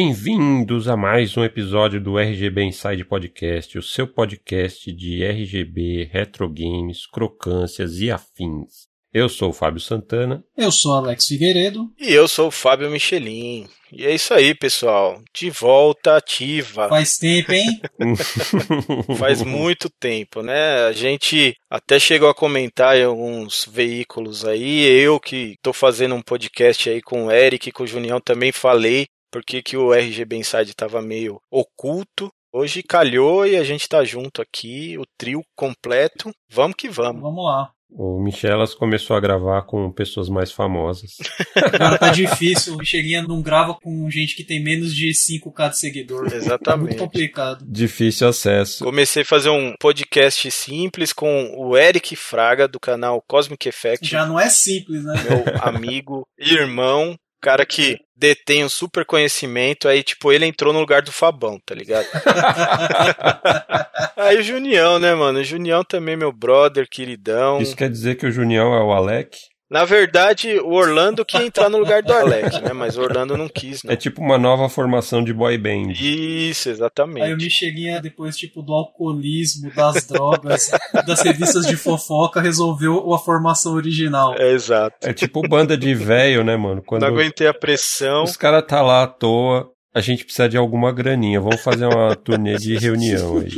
Bem-vindos a mais um episódio do RGB Inside Podcast, o seu podcast de RGB, retro games, crocâncias e afins. Eu sou o Fábio Santana. Eu sou Alex Figueiredo. E eu sou o Fábio Michelin. E é isso aí, pessoal. De volta ativa. Faz tempo, hein? Faz muito tempo, né? A gente até chegou a comentar em alguns veículos aí. Eu que tô fazendo um podcast aí com o Eric e com o Junião também falei porque que o RGB Inside estava meio oculto. Hoje calhou e a gente tá junto aqui, o trio completo. Vamos que vamos. Vamos lá. O Michelas começou a gravar com pessoas mais famosas. Agora tá difícil. O Michelinha não grava com gente que tem menos de 5k de seguidor. Exatamente. Tá muito complicado. Difícil acesso. Comecei a fazer um podcast simples com o Eric Fraga, do canal Cosmic Effect. Já não é simples, né? Meu amigo, irmão, cara que detém um super conhecimento, aí, tipo, ele entrou no lugar do Fabão, tá ligado? aí o Junião, né, mano? O Junião também, meu brother, queridão. Isso quer dizer que o Junião é o Alec? Na verdade, o Orlando que ia entrar no lugar do Alec, né? Mas o Orlando não quis, né? É tipo uma nova formação de boy band. Isso, exatamente. Aí o Michelinha, depois, tipo, do alcoolismo, das drogas, das revistas de fofoca, resolveu a formação original. É, exato. É tipo banda de velho, né, mano? Quando Não aguentei a pressão. os caras tá lá à toa, a gente precisa de alguma graninha. Vamos fazer uma turnê de reunião aí.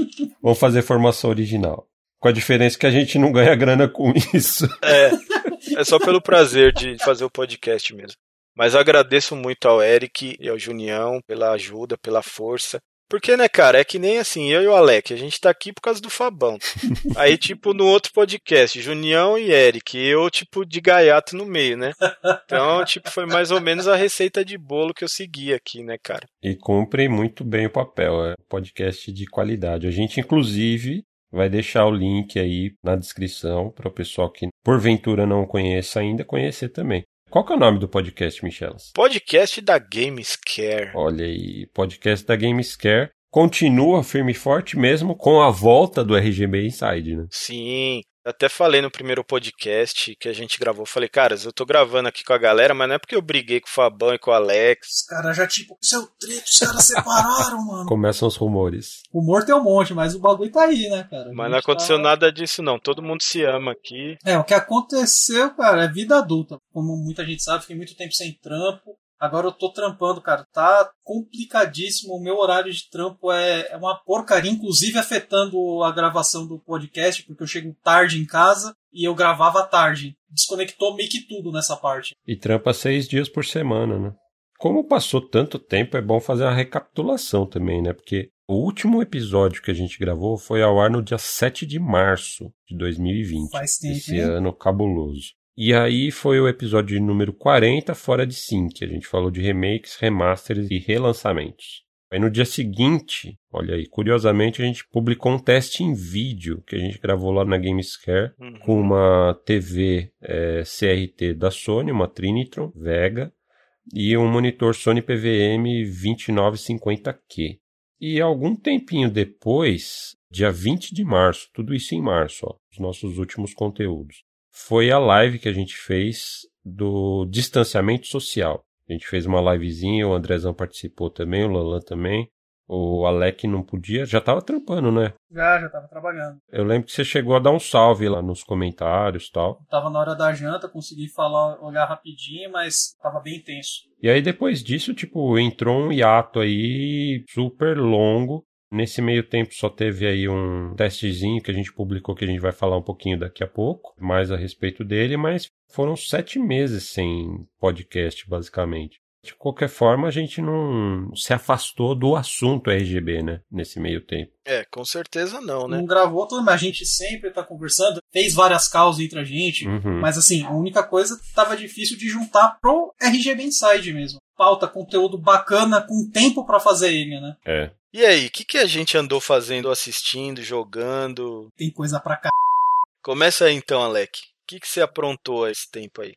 Vamos fazer formação original. Com a diferença que a gente não ganha grana com isso. É, é só pelo prazer de fazer o podcast mesmo. Mas agradeço muito ao Eric e ao Junião pela ajuda, pela força. Porque, né, cara, é que nem assim, eu e o Alec, a gente tá aqui por causa do Fabão. Aí, tipo, no outro podcast, Junião e Eric, eu, tipo, de gaiato no meio, né? Então, tipo, foi mais ou menos a receita de bolo que eu segui aqui, né, cara? E cumpre muito bem o papel. É um podcast de qualidade. A gente, inclusive, vai deixar o link aí na descrição para o pessoal que porventura não conheça ainda conhecer também. Qual que é o nome do podcast, Michelas? Podcast da Gamescare. Olha aí, podcast da Gamescare continua firme e forte mesmo com a volta do RGB Inside, né? Sim, até falei no primeiro podcast que a gente gravou, falei, caras, eu tô gravando aqui com a galera, mas não é porque eu briguei com o Fabão e com o Alex. Os caras já, tipo, seu trito, os caras separaram, mano. Começam os rumores. O humor tem um monte, mas o bagulho tá aí, né, cara? Mas não aconteceu tá- nada disso, não. Todo mundo se ama aqui. É, o que aconteceu, cara, é vida adulta. Como muita gente sabe, fiquei muito tempo sem trampo. Agora eu tô trampando, cara. Tá complicadíssimo. O meu horário de trampo é, é uma porcaria, inclusive afetando a gravação do podcast, porque eu chego tarde em casa e eu gravava tarde. Desconectou meio que tudo nessa parte. E trampa seis dias por semana, né? Como passou tanto tempo, é bom fazer uma recapitulação também, né? Porque o último episódio que a gente gravou foi ao ar no dia 7 de março de 2020. Faz tempo, Esse hein? ano cabuloso. E aí foi o episódio número 40, fora de sync. A gente falou de remakes, remasters e relançamentos. Aí no dia seguinte, olha aí, curiosamente a gente publicou um teste em vídeo que a gente gravou lá na Gamescare Uhum. com uma TV eh, CRT da Sony, uma Trinitron Vega, e um monitor Sony PVM 2950Q. E algum tempinho depois, dia 20 de março, tudo isso em março, ó, os nossos últimos conteúdos, foi a live que a gente fez do distanciamento social. A gente fez uma livezinha, o Andrezão participou também, o Lalan também. O Alec não podia, já tava trampando, né? Já, já tava trabalhando. Eu lembro que você chegou a dar um salve lá nos comentários e tal. Tava na hora da janta, consegui falar, olhar rapidinho, mas tava bem intenso. E aí depois disso, tipo, entrou um hiato aí super longo. Nesse meio tempo só teve aí um testezinho que a gente publicou que a gente vai falar um pouquinho daqui a pouco, mais a respeito dele, mas foram sete meses sem podcast, basicamente. De qualquer forma, a gente não se afastou do assunto RGB, né? Nesse meio tempo. É, com certeza não, né? Não gravou tudo, mas a gente sempre tá conversando. Fez várias causas entre a gente. Uhum. Mas assim, a única coisa tava difícil de juntar pro RGB Inside mesmo. Pauta, conteúdo bacana, com tempo pra fazer ele, né? É. E aí, o que, que a gente andou fazendo, assistindo, jogando? Tem coisa pra cá. Começa aí então, Alec. O que, que você aprontou esse tempo aí?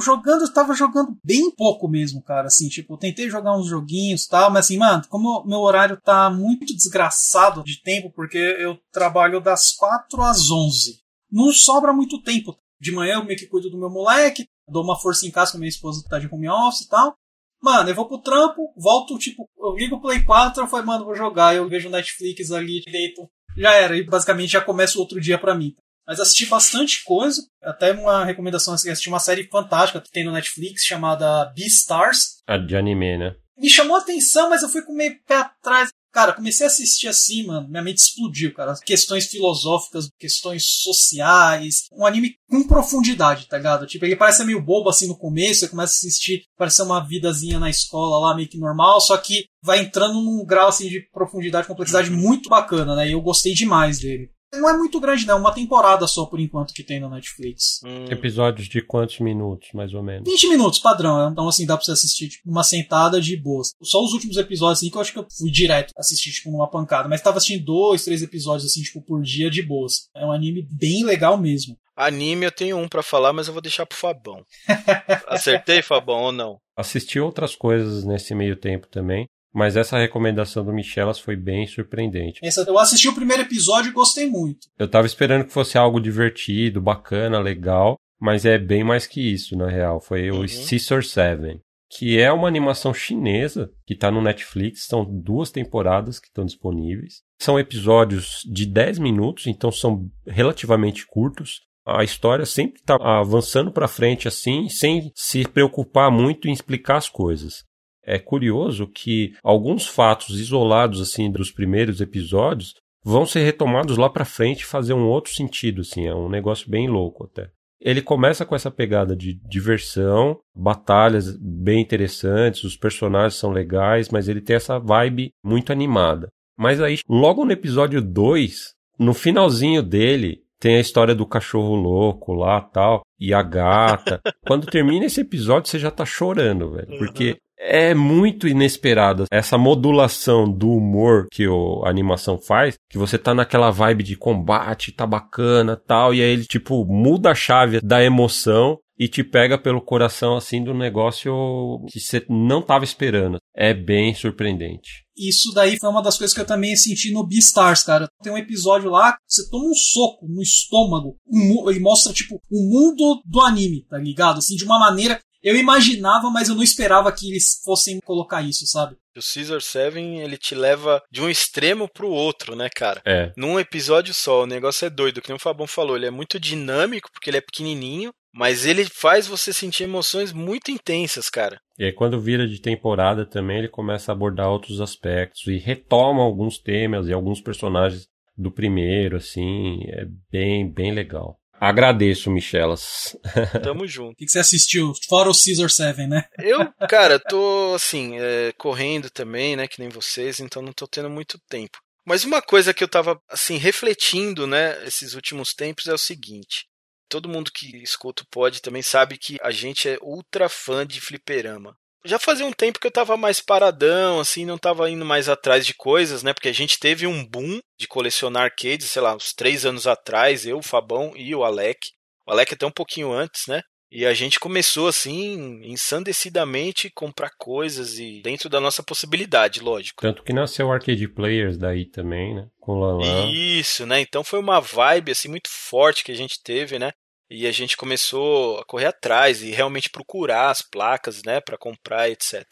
Jogando, eu tava jogando bem pouco mesmo, cara. Assim, tipo, eu tentei jogar uns joguinhos e tal, mas assim, mano, como meu horário tá muito desgraçado de tempo, porque eu trabalho das 4 às 11. Não sobra muito tempo. De manhã eu meio que cuido do meu moleque, dou uma força em casa, que minha esposa tá de home office e tal. Mano, eu vou pro trampo, volto, tipo, eu ligo o Play 4, eu falo, mano, vou jogar, eu vejo Netflix ali, deito, já era, e basicamente já começa o outro dia para mim. Mas assisti bastante coisa, até uma recomendação assim, assisti uma série fantástica que tem no Netflix chamada Beastars. A de anime, né? Me chamou a atenção, mas eu fui com meio pé atrás. Cara, comecei a assistir assim, mano, minha mente explodiu, cara. Questões filosóficas, questões sociais. Um anime com profundidade, tá ligado? Tipo, ele parece meio bobo assim no começo, você começa a assistir, parece uma vidazinha na escola lá, meio que normal, só que vai entrando num grau assim de profundidade, complexidade muito bacana, né? E eu gostei demais dele. Não é muito grande, não. Uma temporada só, por enquanto, que tem na Netflix. Hum. Episódios de quantos minutos, mais ou menos? 20 minutos, padrão. Então, assim, dá pra você assistir tipo, uma sentada de boas. Só os últimos episódios, assim, que eu acho que eu fui direto assistir, tipo, numa pancada. Mas tava assistindo dois, três episódios, assim, tipo, por dia de boas. É um anime bem legal mesmo. Anime eu tenho um para falar, mas eu vou deixar pro Fabão. Acertei, Fabão, ou não? Assisti outras coisas nesse meio tempo também. Mas essa recomendação do Michelas foi bem surpreendente. Essa, eu assisti o primeiro episódio e gostei muito. Eu tava esperando que fosse algo divertido, bacana, legal, mas é bem mais que isso, na real. Foi uhum. o Scissor Seven, que é uma animação chinesa que tá no Netflix. São duas temporadas que estão disponíveis. São episódios de 10 minutos, então são relativamente curtos. A história sempre está avançando para frente assim, sem se preocupar muito em explicar as coisas é curioso que alguns fatos isolados assim dos primeiros episódios vão ser retomados lá para frente e fazer um outro sentido, assim, é um negócio bem louco até. Ele começa com essa pegada de diversão, batalhas bem interessantes, os personagens são legais, mas ele tem essa vibe muito animada. Mas aí, logo no episódio 2, no finalzinho dele, tem a história do cachorro louco lá tal, e a gata. Quando termina esse episódio, você já tá chorando, velho. Porque é muito inesperada essa modulação do humor que o, a animação faz, que você tá naquela vibe de combate, tá bacana, tal, e aí ele tipo muda a chave da emoção e te pega pelo coração assim do negócio que você não estava esperando. É bem surpreendente. Isso daí foi uma das coisas que eu também senti no Beastars, cara. Tem um episódio lá, você toma um soco no estômago. Um, ele mostra, tipo, o mundo do anime, tá ligado? Assim, de uma maneira eu imaginava, mas eu não esperava que eles fossem colocar isso, sabe? O Caesar 7, ele te leva de um extremo pro outro, né, cara? É. Num episódio só, o negócio é doido, que nem o Fabão falou, ele é muito dinâmico, porque ele é pequenininho, mas ele faz você sentir emoções muito intensas, cara. E aí, quando vira de temporada também, ele começa a abordar outros aspectos e retoma alguns temas e alguns personagens do primeiro, assim, é bem, bem legal. Agradeço, Michelas. Tamo junto. O que, você assistiu? Fora o Caesar 7, né? Eu, cara, tô assim, é, correndo também, né? Que nem vocês, então não tô tendo muito tempo. Mas uma coisa que eu tava, assim, refletindo, né, esses últimos tempos é o seguinte. Todo mundo que escuta o pod também sabe que a gente é ultra fã de fliperama já fazia um tempo que eu tava mais paradão, assim, não tava indo mais atrás de coisas, né? Porque a gente teve um boom de colecionar arcades, sei lá, uns três anos atrás, eu, o Fabão e o Alec. O Alec até um pouquinho antes, né? E a gente começou assim, ensandecidamente, comprar coisas e dentro da nossa possibilidade, lógico. Tanto que nasceu o Arcade Players daí também, né? Com o Lalan. Isso, né? Então foi uma vibe assim muito forte que a gente teve, né? E a gente começou a correr atrás e realmente procurar as placas, né, para comprar, etc.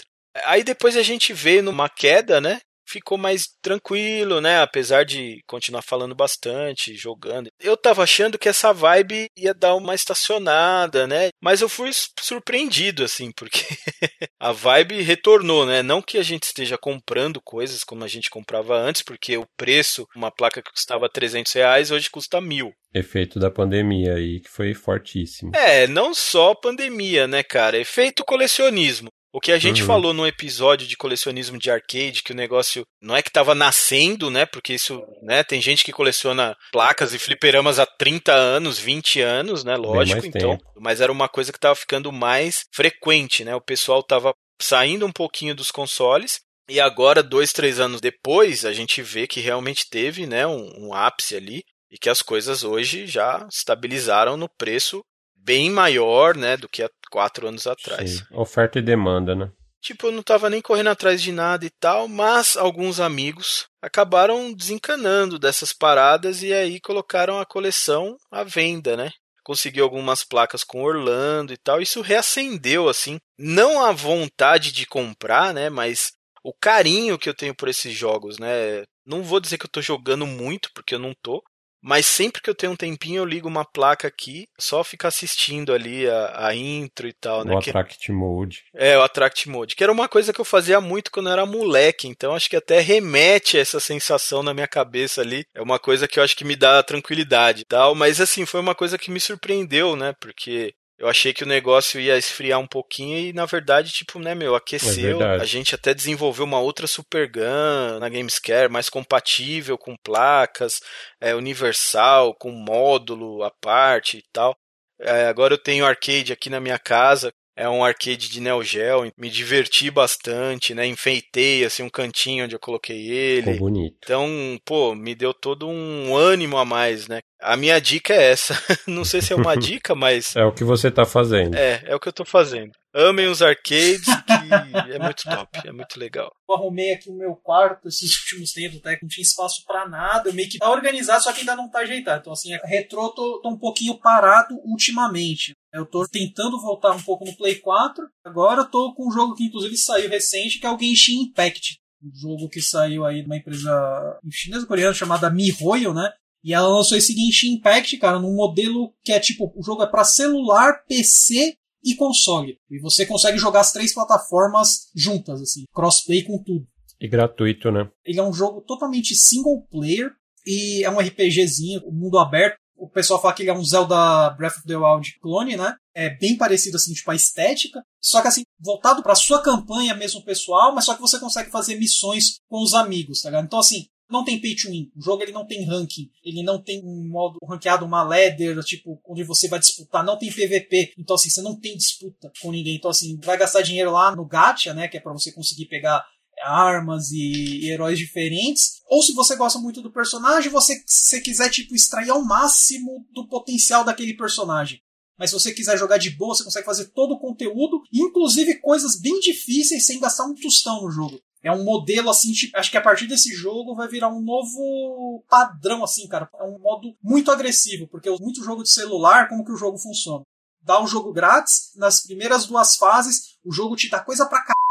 Aí depois a gente vê numa queda, né? Ficou mais tranquilo, né? Apesar de continuar falando bastante, jogando. Eu tava achando que essa vibe ia dar uma estacionada, né? Mas eu fui surpreendido, assim, porque a vibe retornou, né? Não que a gente esteja comprando coisas como a gente comprava antes, porque o preço, uma placa que custava 300 reais, hoje custa mil. Efeito da pandemia aí, que foi fortíssimo. É, não só pandemia, né, cara? Efeito colecionismo. O que a gente uhum. falou num episódio de colecionismo de arcade, que o negócio não é que estava nascendo, né? Porque isso, né? Tem gente que coleciona placas e fliperamas há 30 anos, 20 anos, né? Lógico, então. Tempo. Mas era uma coisa que estava ficando mais frequente, né? O pessoal estava saindo um pouquinho dos consoles. E agora, dois, três anos depois, a gente vê que realmente teve né, um, um ápice ali e que as coisas hoje já estabilizaram no preço bem maior, né, do que há quatro anos atrás. Sim. Oferta e demanda, né? Tipo, eu não tava nem correndo atrás de nada e tal, mas alguns amigos acabaram desencanando dessas paradas e aí colocaram a coleção à venda, né? consegui algumas placas com Orlando e tal. Isso reacendeu, assim, não a vontade de comprar, né? Mas o carinho que eu tenho por esses jogos, né? Não vou dizer que eu tô jogando muito, porque eu não tô, mas sempre que eu tenho um tempinho, eu ligo uma placa aqui, só ficar assistindo ali a, a intro e tal, né? O Attract Mode. É, o Attract Mode, que era uma coisa que eu fazia muito quando eu era moleque, então acho que até remete a essa sensação na minha cabeça ali. É uma coisa que eu acho que me dá tranquilidade e tal, mas assim, foi uma coisa que me surpreendeu, né? Porque eu achei que o negócio ia esfriar um pouquinho e, na verdade, tipo, né, meu, aqueceu. É a gente até desenvolveu uma outra Super Gun na Gamescare, mais compatível com placas, é, universal, com módulo à parte e tal. É, agora eu tenho arcade aqui na minha casa é um arcade de Neo Geo, me diverti bastante, né? Enfeitei assim um cantinho onde eu coloquei ele. Ficou bonito. Então, pô, me deu todo um ânimo a mais, né? A minha dica é essa. Não sei se é uma dica, mas é o que você tá fazendo. É, é o que eu tô fazendo. Amem os arcades, que é muito top, é muito legal. Eu arrumei aqui o meu quarto esses últimos tempos, até que não tinha espaço para nada. Eu meio que tá organizado, só que ainda não tá ajeitado. Então, assim, a retrô tô, tô um pouquinho parado ultimamente. Eu tô tentando voltar um pouco no Play 4. Agora eu tô com um jogo que inclusive saiu recente, que é o Genshin Impact. Um jogo que saiu aí de uma empresa chinesa coreana chamada MiHoYo, né? E ela lançou esse Genshin Impact, cara, num modelo que é tipo, o jogo é para celular, PC e console. E você consegue jogar as três plataformas juntas, assim, crossplay com tudo. E gratuito, né? Ele é um jogo totalmente single player e é um RPGzinho, mundo aberto. O pessoal fala que ele é um Zelda Breath of the Wild clone, né? É bem parecido, assim, tipo, a estética. Só que, assim, voltado pra sua campanha mesmo pessoal, mas só que você consegue fazer missões com os amigos, tá ligado? Então, assim, não tem pay to win. O jogo ele não tem ranking. Ele não tem um modo ranqueado, uma ladder, tipo, onde você vai disputar. Não tem PVP. Então, assim, você não tem disputa com ninguém. Então, assim, vai gastar dinheiro lá no gacha, né? Que é para você conseguir pegar armas e, e, heróis diferentes. Ou se você gosta muito do personagem, você se quiser tipo extrair ao máximo do potencial daquele personagem. Mas se você quiser jogar de boa, você consegue fazer todo o conteúdo, inclusive coisas bem difíceis sem gastar um tostão no jogo. É um modelo assim, tipo, acho que a partir desse jogo vai virar um novo padrão assim, cara. É um modo muito agressivo, porque muito jogo de celular, como que o jogo funciona? Dá um jogo grátis, nas primeiras duas fases, o jogo te dá coisa pra caralho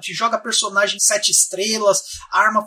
te joga personagem sete estrelas, arma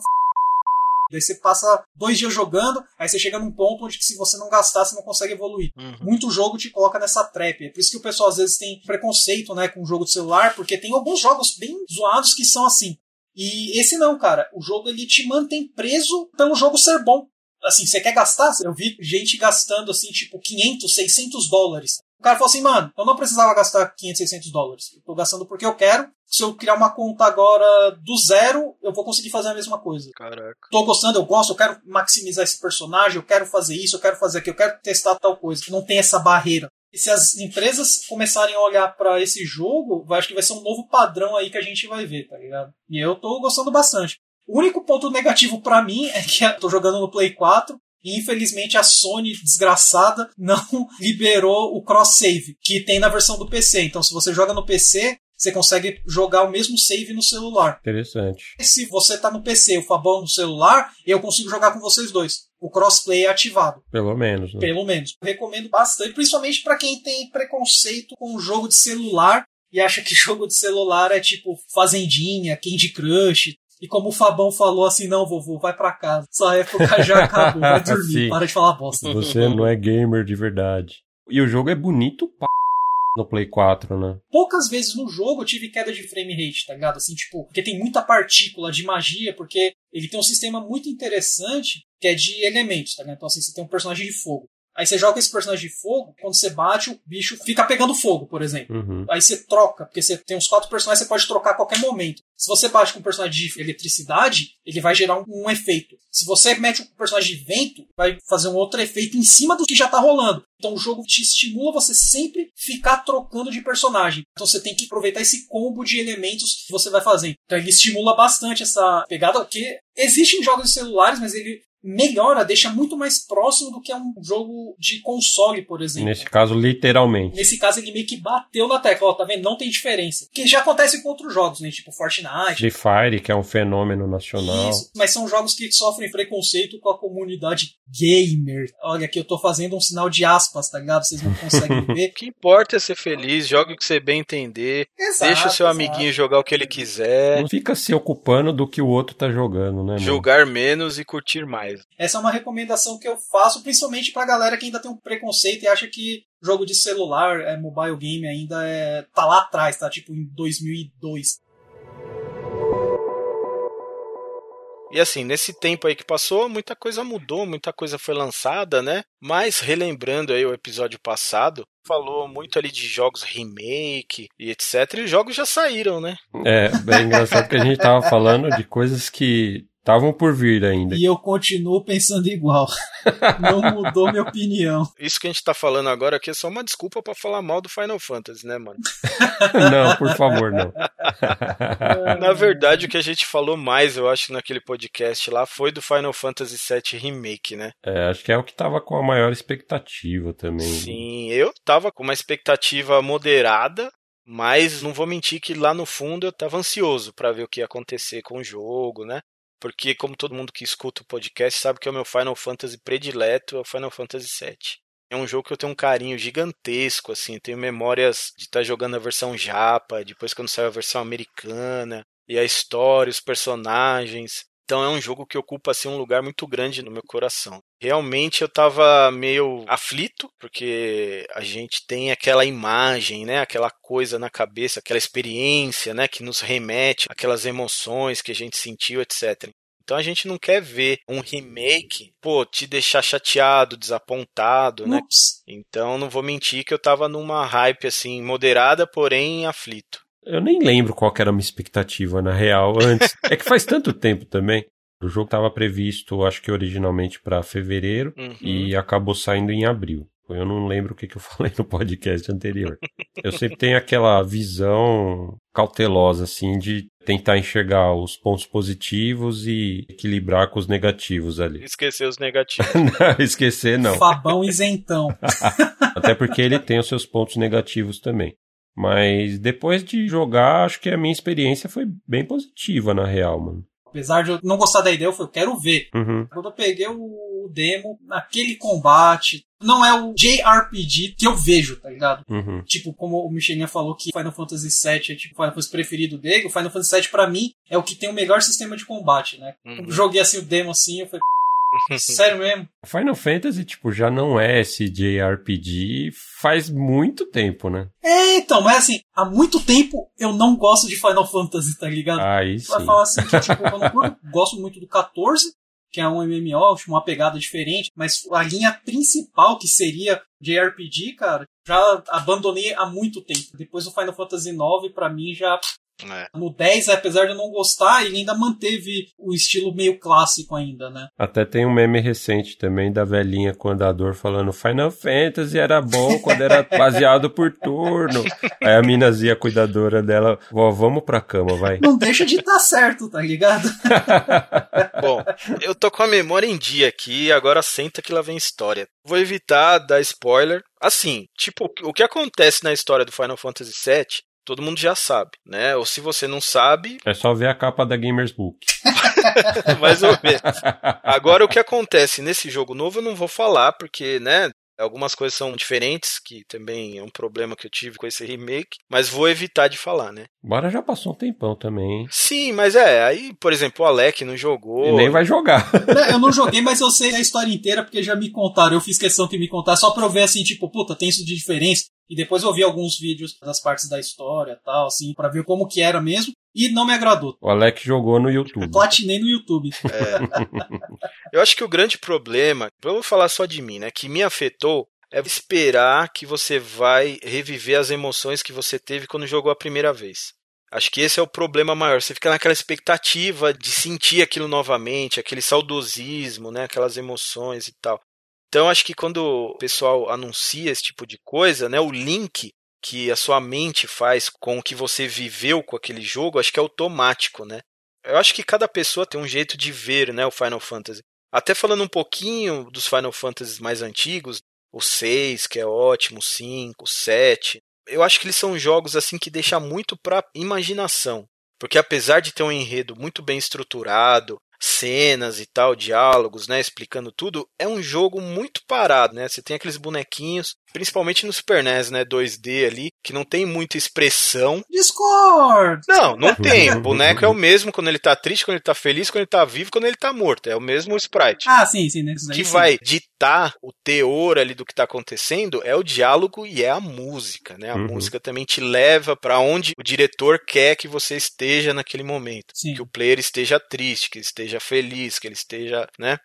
Daí você passa dois dias jogando, aí você chega num ponto onde se você não gastar, você não consegue evoluir. Uhum. Muito jogo te coloca nessa trap. É por isso que o pessoal às vezes tem preconceito né, com o jogo de celular, porque tem alguns jogos bem zoados que são assim. E esse não, cara. O jogo ele te mantém preso pelo jogo ser bom. Assim, você quer gastar? Eu vi gente gastando assim, tipo, 500, 600 dólares o cara falou assim, mano, eu não precisava gastar 500, 600 dólares. Eu tô gastando porque eu quero. Se eu criar uma conta agora do zero, eu vou conseguir fazer a mesma coisa. Caraca. Tô gostando, eu gosto, eu quero maximizar esse personagem, eu quero fazer isso, eu quero fazer aquilo, eu quero testar tal coisa. Não tem essa barreira. E se as empresas começarem a olhar para esse jogo, acho que vai ser um novo padrão aí que a gente vai ver, tá ligado? E eu tô gostando bastante. O único ponto negativo para mim é que eu tô jogando no Play 4 e infelizmente a Sony, desgraçada, não liberou o cross-save, que tem na versão do PC. Então, se você joga no PC, você consegue jogar o mesmo save no celular. Interessante. E se você tá no PC, o Fabão no celular, eu consigo jogar com vocês dois. O crossplay é ativado. Pelo menos, né? Pelo menos. Eu recomendo bastante, principalmente para quem tem preconceito com o jogo de celular e acha que jogo de celular é tipo Fazendinha, Candy Crush, e como o Fabão falou assim, não, vovô, vai para casa. Sua época já acabou, vai dormir, para de falar bosta. Você não é gamer de verdade. E o jogo é bonito p... no Play 4, né? Poucas vezes no jogo eu tive queda de frame rate, tá ligado? Assim, tipo, porque tem muita partícula de magia, porque ele tem um sistema muito interessante que é de elementos, tá ligado? Então, assim, você tem um personagem de fogo. Aí você joga esse personagem de fogo, quando você bate, o bicho fica pegando fogo, por exemplo. Uhum. Aí você troca, porque você tem uns quatro personagens, você pode trocar a qualquer momento. Se você bate com um personagem de eletricidade, ele vai gerar um, um efeito. Se você mete um personagem de vento, vai fazer um outro efeito em cima do que já tá rolando. Então o jogo te estimula você sempre ficar trocando de personagem. Então você tem que aproveitar esse combo de elementos que você vai fazendo. Então ele estimula bastante essa pegada, que existe em jogos de celulares, mas ele melhora, deixa muito mais próximo do que é um jogo de console, por exemplo. Nesse caso, literalmente. Nesse caso, ele meio que bateu na tecla, ó, tá vendo? Não tem diferença. Que já acontece com outros jogos, né? Tipo Fortnite. Free Fire, que é um fenômeno nacional. Isso, mas são jogos que sofrem preconceito com a comunidade gamer. Olha, aqui eu tô fazendo um sinal de aspas, tá ligado? Vocês não conseguem ver. o que importa é ser feliz, jogue o que você bem entender. Exato, deixa o seu exato. amiguinho jogar o que ele quiser. Não fica se ocupando do que o outro tá jogando, né? Jogar menos e curtir mais. Essa é uma recomendação que eu faço, principalmente pra galera que ainda tem um preconceito e acha que jogo de celular, é, mobile game ainda é, tá lá atrás, tá tipo em 2002. E assim, nesse tempo aí que passou, muita coisa mudou, muita coisa foi lançada, né? Mas relembrando aí o episódio passado, falou muito ali de jogos remake e etc. E os jogos já saíram, né? É, bem engraçado que a gente tava falando de coisas que Estavam por vir ainda. E eu continuo pensando igual. Não mudou minha opinião. Isso que a gente tá falando agora aqui é só uma desculpa para falar mal do Final Fantasy, né, mano? não, por favor, não. Na verdade, o que a gente falou mais, eu acho, naquele podcast lá, foi do Final Fantasy VII Remake, né? É, acho que é o que tava com a maior expectativa também. Sim, eu tava com uma expectativa moderada, mas não vou mentir que lá no fundo eu tava ansioso para ver o que ia acontecer com o jogo, né? Porque como todo mundo que escuta o podcast sabe que é o meu Final Fantasy predileto, é o Final Fantasy VII. É um jogo que eu tenho um carinho gigantesco, assim, tenho memórias de estar tá jogando a versão japa, depois quando saiu a versão americana, e a história, os personagens. Então é um jogo que ocupa assim um lugar muito grande no meu coração. Realmente eu estava meio aflito, porque a gente tem aquela imagem, né, aquela coisa na cabeça, aquela experiência, né, que nos remete aquelas emoções que a gente sentiu, etc. Então a gente não quer ver um remake, pô, te deixar chateado, desapontado, né? Ups. Então não vou mentir que eu tava numa hype assim moderada, porém aflito. Eu nem lembro qual era a minha expectativa, na real, antes. é que faz tanto tempo também. O jogo estava previsto, acho que originalmente para fevereiro, uhum. e acabou saindo em abril. Eu não lembro o que, que eu falei no podcast anterior. eu sempre tenho aquela visão cautelosa, assim, de tentar enxergar os pontos positivos e equilibrar com os negativos ali. Esquecer os negativos. não, esquecer não. Fabão isentão. Até porque ele tem os seus pontos negativos também. Mas depois de jogar, acho que a minha experiência foi bem positiva, na real, mano. Apesar de eu não gostar da ideia, eu falei, eu quero ver. Uhum. Quando eu peguei o demo, aquele combate, não é o JRPG que eu vejo, tá ligado? Uhum. Tipo, como o Michelinha falou que Final Fantasy VII é tipo o Final Fantasy preferido dele, o Final Fantasy VII pra mim é o que tem o melhor sistema de combate, né? Uhum. Joguei assim o demo assim, eu falei, Sério mesmo? Final Fantasy, tipo, já não é esse JRPG faz muito tempo, né? É, então, mas assim, há muito tempo eu não gosto de Final Fantasy, tá ligado? Aí sim. Vai falar assim que, tipo, eu não gosto muito do 14, que é um MMO, uma pegada diferente, mas a linha principal, que seria JRPG, cara, já abandonei há muito tempo. Depois do Final Fantasy IX, para mim, já é. No 10, apesar de eu não gostar, ele ainda manteve o estilo meio clássico ainda, né? Até tem um meme recente também da velhinha com o andador falando Final Fantasy era bom quando era baseado por turno. Aí a minazinha cuidadora dela, vó, vamos pra cama, vai. Não deixa de estar tá certo, tá ligado? bom, eu tô com a memória em dia aqui, agora senta que lá vem história. Vou evitar dar spoiler. Assim, tipo, o que acontece na história do Final Fantasy VII todo mundo já sabe, né? Ou se você não sabe. É só ver a capa da Gamers Book. Mais ou menos. Agora, o que acontece nesse jogo novo eu não vou falar, porque, né? Algumas coisas são diferentes, que também é um problema que eu tive com esse remake, mas vou evitar de falar, né? Bora já passou um tempão também. Hein? Sim, mas é, aí, por exemplo, o Alec não jogou. E nem vai jogar. eu não joguei, mas eu sei a história inteira porque já me contaram. Eu fiz questão que me contaram só pra eu ver assim, tipo, puta, tem isso de diferença. E depois eu vi alguns vídeos das partes da história tal, assim, para ver como que era mesmo. E não me agradou. O Alex jogou no YouTube. Platinei no YouTube. É. Eu acho que o grande problema, vou falar só de mim, né, que me afetou é esperar que você vai reviver as emoções que você teve quando jogou a primeira vez. Acho que esse é o problema maior. Você fica naquela expectativa de sentir aquilo novamente, aquele saudosismo, né, aquelas emoções e tal. Então acho que quando o pessoal anuncia esse tipo de coisa, né, o link que a sua mente faz com o que você viveu com aquele jogo, acho que é automático, né? Eu acho que cada pessoa tem um jeito de ver, né, o Final Fantasy. Até falando um pouquinho dos Final Fantasy mais antigos, o 6, que é ótimo, o 5, o 7, eu acho que eles são jogos assim que deixam muito para imaginação. Porque apesar de ter um enredo muito bem estruturado, cenas e tal, diálogos, né, explicando tudo, é um jogo muito parado, né? Você tem aqueles bonequinhos, principalmente no Super NES, né, 2D ali, que não tem muita expressão. Discord! Não, não tem. O boneco é o mesmo quando ele tá triste, quando ele tá feliz, quando ele tá vivo, quando ele tá morto. É o mesmo sprite. Ah, sim, sim, né? que vai ditar o teor ali do que tá acontecendo é o diálogo e é a música, né? A uhum. música também te leva para onde o diretor quer que você esteja naquele momento. Sim. Que o player esteja triste, que ele esteja feliz, que ele esteja, né?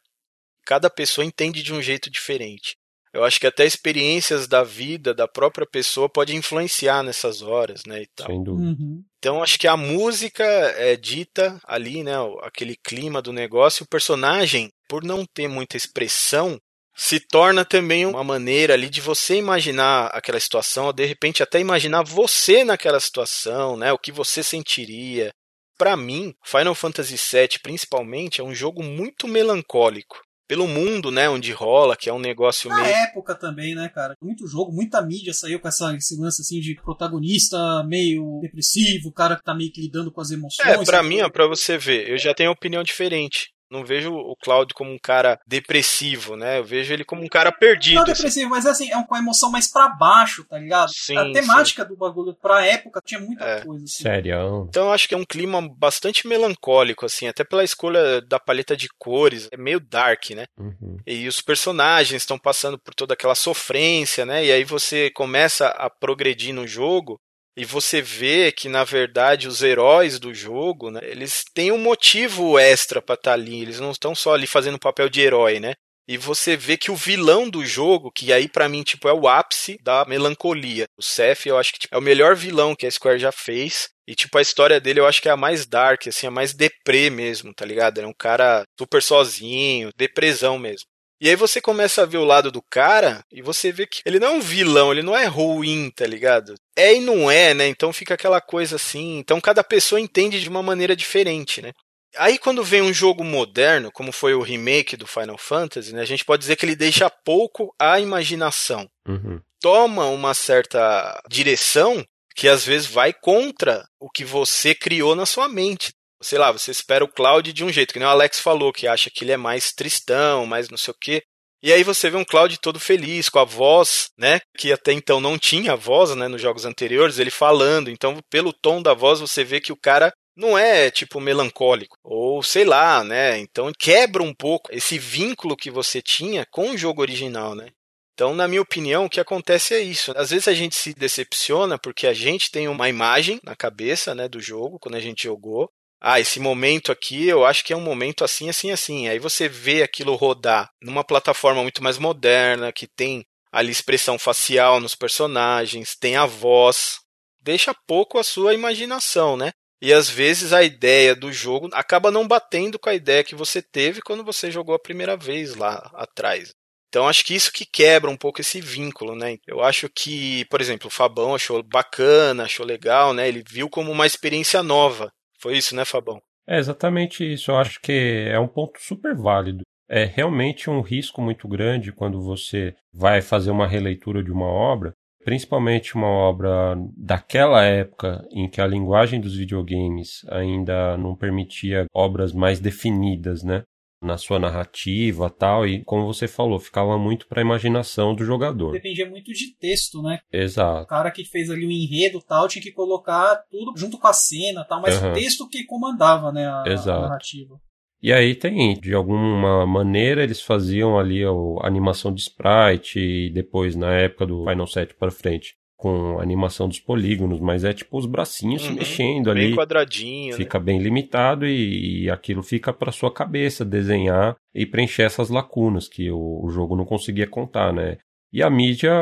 Cada pessoa entende de um jeito diferente. Eu acho que até experiências da vida da própria pessoa pode influenciar nessas horas, né, e tal. Sem dúvida. Uhum. Então acho que a música é dita ali, né, aquele clima do negócio, o personagem, por não ter muita expressão, se torna também uma maneira ali de você imaginar aquela situação, ou de repente até imaginar você naquela situação, né, o que você sentiria. Para mim, Final Fantasy VII, principalmente, é um jogo muito melancólico pelo mundo, né, onde rola, que é um negócio Na meio. Na época também, né, cara? Muito jogo, muita mídia saiu com essa, esse lance assim de protagonista meio depressivo, cara que tá meio que lidando com as emoções. É, pra mim, ó, pra você ver, eu já tenho opinião diferente. Não vejo o Cloud como um cara depressivo, né? Eu vejo ele como um cara perdido. Não assim. depressivo, mas assim, é com a emoção mais para baixo, tá ligado? Sim, a temática sim. do bagulho pra época tinha muita é. coisa. Assim. Sério. Então eu acho que é um clima bastante melancólico, assim, até pela escolha da paleta de cores. É meio dark, né? Uhum. E os personagens estão passando por toda aquela sofrência, né? E aí você começa a progredir no jogo e você vê que na verdade os heróis do jogo, né, eles têm um motivo extra para estar tá ali, eles não estão só ali fazendo papel de herói, né? E você vê que o vilão do jogo, que aí para mim tipo é o ápice da melancolia. O Seth, eu acho que tipo, é o melhor vilão que a Square já fez. E tipo a história dele eu acho que é a mais dark, assim, a mais deprê mesmo, tá ligado? É um cara super sozinho, depressão mesmo. E aí você começa a ver o lado do cara e você vê que ele não é um vilão, ele não é ruim, tá ligado? É e não é, né? Então fica aquela coisa assim. Então cada pessoa entende de uma maneira diferente, né? Aí quando vem um jogo moderno, como foi o remake do Final Fantasy, né, a gente pode dizer que ele deixa pouco a imaginação. Uhum. Toma uma certa direção que às vezes vai contra o que você criou na sua mente sei lá, você espera o Cloud de um jeito, que nem o Alex falou, que acha que ele é mais tristão, mais não sei o quê. E aí você vê um Cloud todo feliz, com a voz, né? Que até então não tinha voz, né? Nos jogos anteriores, ele falando. Então, pelo tom da voz, você vê que o cara não é tipo melancólico ou sei lá, né? Então quebra um pouco esse vínculo que você tinha com o jogo original, né? Então, na minha opinião, o que acontece é isso. Às vezes a gente se decepciona porque a gente tem uma imagem na cabeça, né, do jogo quando a gente jogou ah, esse momento aqui eu acho que é um momento assim, assim, assim. Aí você vê aquilo rodar numa plataforma muito mais moderna, que tem ali expressão facial nos personagens, tem a voz, deixa pouco a sua imaginação, né? E às vezes a ideia do jogo acaba não batendo com a ideia que você teve quando você jogou a primeira vez lá atrás. Então acho que isso que quebra um pouco esse vínculo, né? Eu acho que, por exemplo, o Fabão achou bacana, achou legal, né? Ele viu como uma experiência nova. Foi isso, né, Fabão? É exatamente isso. Eu acho que é um ponto super válido. É realmente um risco muito grande quando você vai fazer uma releitura de uma obra, principalmente uma obra daquela época em que a linguagem dos videogames ainda não permitia obras mais definidas, né? Na sua narrativa tal e como você falou ficava muito para a imaginação do jogador dependia muito de texto né exato o cara que fez ali o enredo tal tinha que colocar tudo junto com a cena tal mas uhum. o texto que comandava né a, exato. a narrativa e aí tem, de alguma maneira, eles faziam ali a animação de sprite e depois, na época do Final 7 para frente, com animação dos polígonos, mas é tipo os bracinhos uhum, se mexendo bem ali. quadradinho. Fica né? bem limitado e, e aquilo fica para sua cabeça desenhar e preencher essas lacunas que o, o, jogo não conseguia contar, né? E a mídia,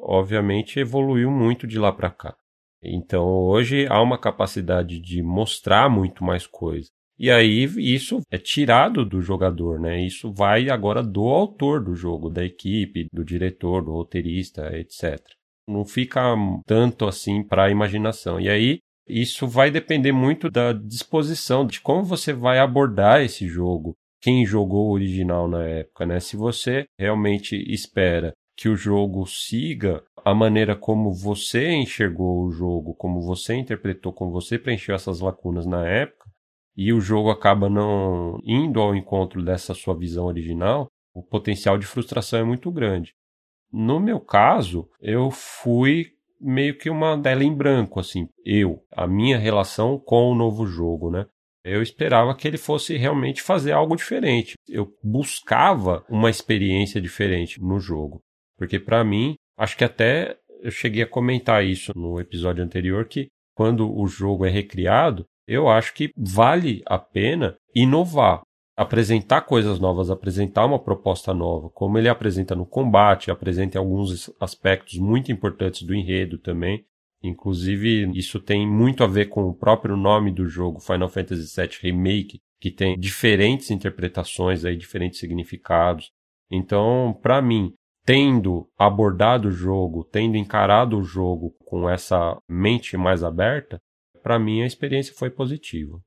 obviamente, evoluiu muito de lá para cá. Então hoje há uma capacidade de mostrar muito mais coisa. E aí isso é tirado do jogador, né? Isso vai agora do autor do jogo, da equipe, do diretor, do roteirista, etc não fica tanto assim para a imaginação. E aí isso vai depender muito da disposição, de como você vai abordar esse jogo. quem jogou o original na época, né? Se você realmente espera que o jogo siga a maneira como você enxergou o jogo, como você interpretou, como você preencheu essas lacunas na época, e o jogo acaba não indo ao encontro dessa sua visão original, o potencial de frustração é muito grande. No meu caso, eu fui meio que uma tela em branco, assim, eu, a minha relação com o novo jogo, né? Eu esperava que ele fosse realmente fazer algo diferente. Eu buscava uma experiência diferente no jogo. Porque para mim, acho que até eu cheguei a comentar isso no episódio anterior que quando o jogo é recriado, eu acho que vale a pena inovar, apresentar coisas novas, apresentar uma proposta nova, como ele apresenta no combate, apresenta alguns aspectos muito importantes do enredo também. Inclusive, isso tem muito a ver com o próprio nome do jogo, Final Fantasy VII Remake, que tem diferentes interpretações aí, diferentes significados. Então, para mim, tendo abordado o jogo, tendo encarado o jogo com essa mente mais aberta, para mim a experiência foi positiva.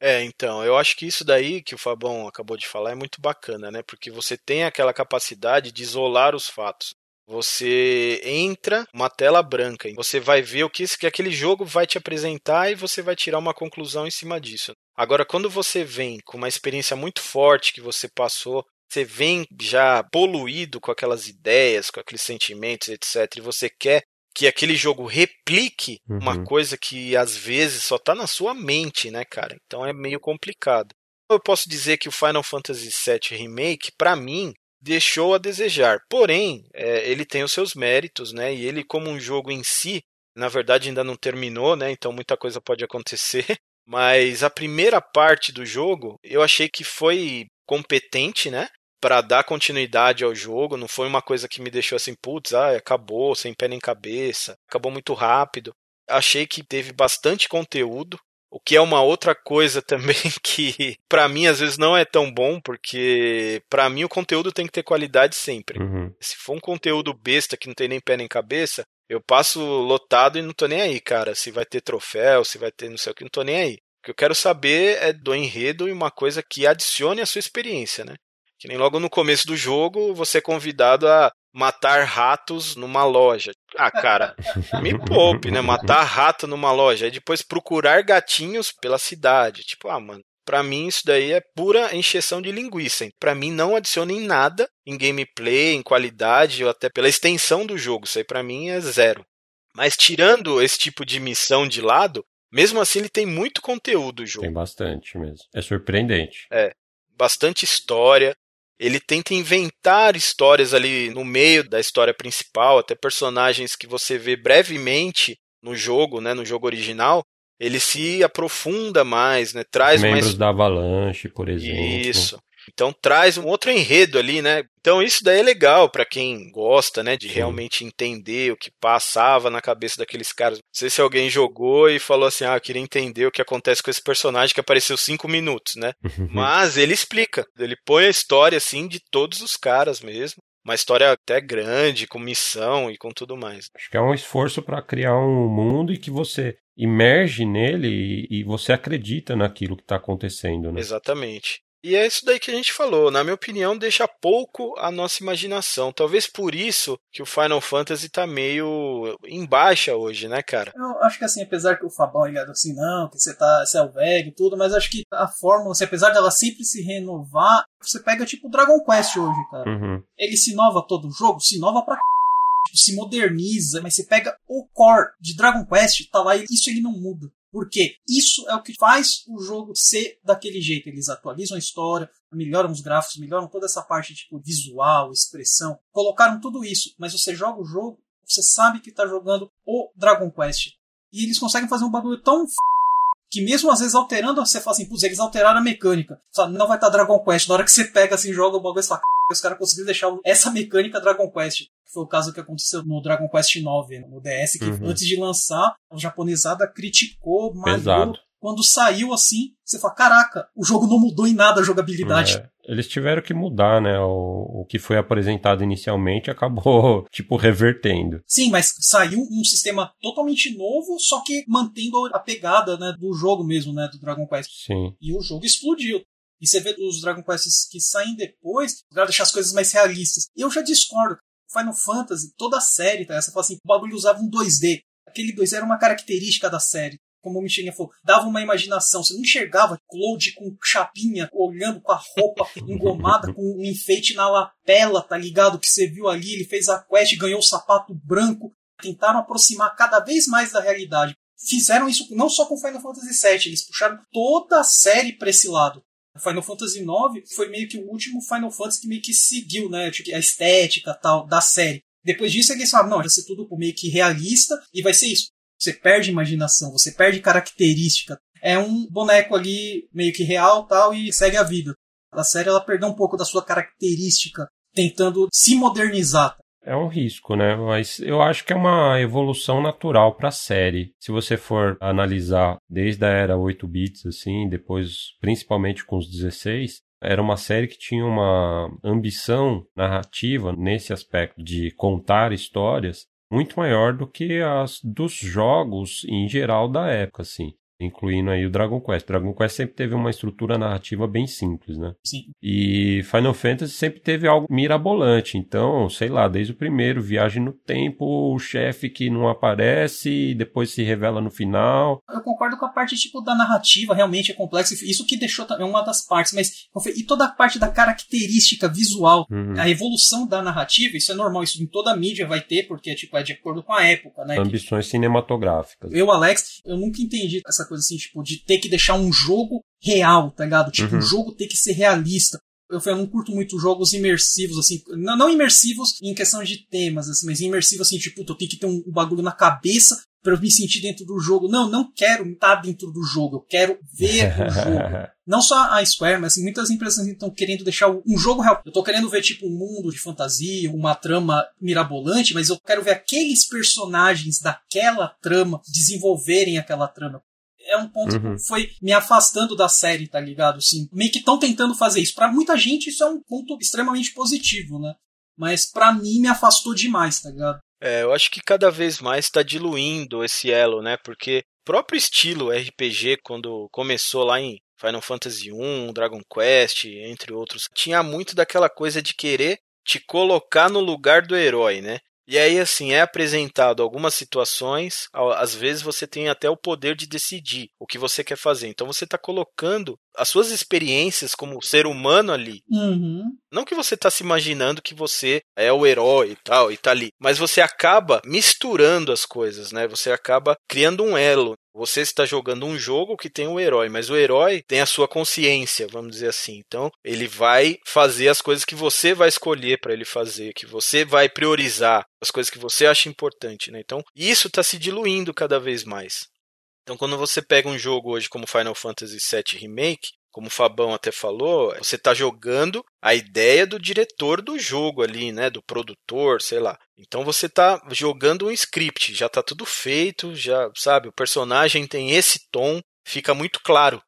É, então, eu acho que isso daí que o Fabão acabou de falar é muito bacana, né? Porque você tem aquela capacidade de isolar os fatos. Você entra uma tela branca, você vai ver o que, que aquele jogo vai te apresentar e você vai tirar uma conclusão em cima disso. Agora, quando você vem com uma experiência muito forte que você passou, você vem já poluído com aquelas ideias, com aqueles sentimentos, etc., e você quer que aquele jogo replique uhum. uma coisa que às vezes só tá na sua mente, né, cara? Então é meio complicado. Eu posso dizer que o Final Fantasy VII Remake, para mim, deixou a desejar. Porém, é, ele tem os seus méritos, né? E ele, como um jogo em si, na verdade ainda não terminou, né? Então muita coisa pode acontecer. Mas a primeira parte do jogo eu achei que foi competente, né? Para dar continuidade ao jogo, não foi uma coisa que me deixou assim, putz, ah, acabou, sem pé nem cabeça, acabou muito rápido. Achei que teve bastante conteúdo, o que é uma outra coisa também que para mim às vezes não é tão bom, porque para mim o conteúdo tem que ter qualidade sempre. Uhum. Se for um conteúdo besta que não tem nem pé nem cabeça, eu passo lotado e não tô nem aí, cara. Se vai ter troféu, se vai ter não sei o que, não tô nem aí. O que eu quero saber é do enredo e uma coisa que adicione a sua experiência, né? Que nem logo no começo do jogo você é convidado a matar ratos numa loja. Ah, cara, me poupe, né? Matar rato numa loja. E depois procurar gatinhos pela cidade. Tipo, ah, mano. Pra mim, isso daí é pura encheção de linguiça. Pra mim, não adiciona em nada em gameplay, em qualidade, ou até pela extensão do jogo. Isso aí, pra mim, é zero. Mas tirando esse tipo de missão de lado, mesmo assim, ele tem muito conteúdo o jogo. Tem bastante mesmo. É surpreendente. É. Bastante história ele tenta inventar histórias ali no meio da história principal, até personagens que você vê brevemente no jogo, né, no jogo original, ele se aprofunda mais, né, traz Membros mais da Avalanche, por exemplo. Isso. Então traz um outro enredo ali, né? Então isso daí é legal para quem gosta, né, de realmente entender o que passava na cabeça daqueles caras. Não sei se alguém jogou e falou assim: "Ah, eu queria entender o que acontece com esse personagem que apareceu cinco minutos", né? Mas ele explica, ele põe a história assim de todos os caras mesmo uma história até grande, com missão e com tudo mais. Acho que é um esforço para criar um mundo e que você imerge nele e, e você acredita naquilo que está acontecendo, né? Exatamente. E é isso daí que a gente falou. Na minha opinião, deixa pouco a nossa imaginação. Talvez por isso que o Final Fantasy tá meio em baixa hoje, né, cara? Eu acho que assim, apesar que o Fabão é ligado assim, não, que você tá, você é o velho e tudo, mas acho que a fórmula, assim, apesar dela sempre se renovar, você pega tipo Dragon Quest hoje, cara. Uhum. Ele se inova todo o jogo, se inova pra c... Tipo, se moderniza, mas você pega o core de Dragon Quest, tá lá e isso ele não muda. Porque isso é o que faz o jogo ser daquele jeito. Eles atualizam a história, melhoram os gráficos, melhoram toda essa parte tipo visual, expressão. Colocaram tudo isso, mas você joga o jogo, você sabe que está jogando o Dragon Quest. E eles conseguem fazer um bagulho tão f... que mesmo às vezes alterando, você fala assim, putz, eles alteraram a mecânica. Não vai estar tá Dragon Quest. Na hora que você pega assim, joga o bagulho, você fala, os caras conseguiram deixar essa mecânica Dragon Quest. Foi o caso que aconteceu no Dragon Quest IX, no DS, que uhum. antes de lançar, a japonesada criticou, malhou. Quando saiu assim, você fala, caraca, o jogo não mudou em nada a jogabilidade. É, eles tiveram que mudar, né? O, o que foi apresentado inicialmente acabou, tipo, revertendo. Sim, mas saiu um sistema totalmente novo, só que mantendo a pegada né, do jogo mesmo, né? Do Dragon Quest. Sim. E o jogo explodiu. E você vê os Dragon Quests que saem depois, pra deixar as coisas mais realistas. Eu já discordo. Final Fantasy, toda a série, tá? Você fala assim, o bagulho usava um 2D. Aquele 2D era uma característica da série. Como o Michelin falou, dava uma imaginação. Você não enxergava Claude com chapinha, olhando com a roupa engomada, com um enfeite na lapela, tá ligado? Que você viu ali, ele fez a quest, ganhou o sapato branco. Tentaram aproximar cada vez mais da realidade. Fizeram isso não só com Final Fantasy VII, eles puxaram toda a série para esse lado. Final Fantasy IX foi meio que o último Final Fantasy que meio que seguiu, né? Tipo, a estética tal da série. Depois disso, eles falaram, não, vai ser tudo meio que realista e vai ser isso. Você perde imaginação, você perde característica. É um boneco ali meio que real tal e segue a vida. A série ela perdeu um pouco da sua característica, tentando se modernizar. É um risco, né? Mas eu acho que é uma evolução natural para a série. Se você for analisar desde a era 8 bits assim, depois principalmente com os 16, era uma série que tinha uma ambição narrativa nesse aspecto de contar histórias muito maior do que as dos jogos em geral da época, assim incluindo aí o Dragon Quest. Dragon Quest sempre teve uma estrutura narrativa bem simples, né? Sim. E Final Fantasy sempre teve algo mirabolante. Então, sei lá, desde o primeiro, viagem no tempo, o chefe que não aparece e depois se revela no final. Eu concordo com a parte tipo da narrativa, realmente é complexa. Isso que deixou também uma das partes, mas e toda a parte da característica visual, uhum. a evolução da narrativa, isso é normal, isso em toda a mídia vai ter, porque tipo é de acordo com a época, né? Ambições cinematográficas. Eu, Alex, eu nunca entendi essa coisa assim, tipo, de ter que deixar um jogo real, tá ligado? Tipo, uhum. um jogo ter que ser realista. Eu, eu não curto muito jogos imersivos, assim, não, não imersivos em questão de temas, assim, mas imersivos, assim, tipo, eu tenho que ter um, um bagulho na cabeça para eu me sentir dentro do jogo. Não, não quero estar dentro do jogo, eu quero ver o jogo. Não só a Square, mas assim, muitas empresas estão querendo deixar um jogo real. Eu tô querendo ver tipo um mundo de fantasia, uma trama mirabolante, mas eu quero ver aqueles personagens daquela trama desenvolverem aquela trama é um ponto uhum. que foi me afastando da série, tá ligado? Assim, meio que estão tentando fazer isso. Para muita gente isso é um ponto extremamente positivo, né? Mas para mim me afastou demais, tá ligado? É, eu acho que cada vez mais está diluindo esse elo, né? Porque o próprio estilo RPG, quando começou lá em Final Fantasy I, Dragon Quest, entre outros, tinha muito daquela coisa de querer te colocar no lugar do herói, né? E aí, assim, é apresentado algumas situações, às vezes você tem até o poder de decidir o que você quer fazer. Então você está colocando as suas experiências como ser humano ali. Uhum. Não que você está se imaginando que você é o herói e tal, e tá ali. Mas você acaba misturando as coisas, né? Você acaba criando um elo. Você está jogando um jogo que tem um herói, mas o herói tem a sua consciência, vamos dizer assim. Então, ele vai fazer as coisas que você vai escolher para ele fazer, que você vai priorizar, as coisas que você acha importante, né? Então, isso está se diluindo cada vez mais. Então, quando você pega um jogo hoje como Final Fantasy VII Remake, como o Fabão até falou, você está jogando a ideia do diretor do jogo ali, né, do produtor, sei lá. Então você está jogando um script, já está tudo feito, já sabe, o personagem tem esse tom, fica muito claro.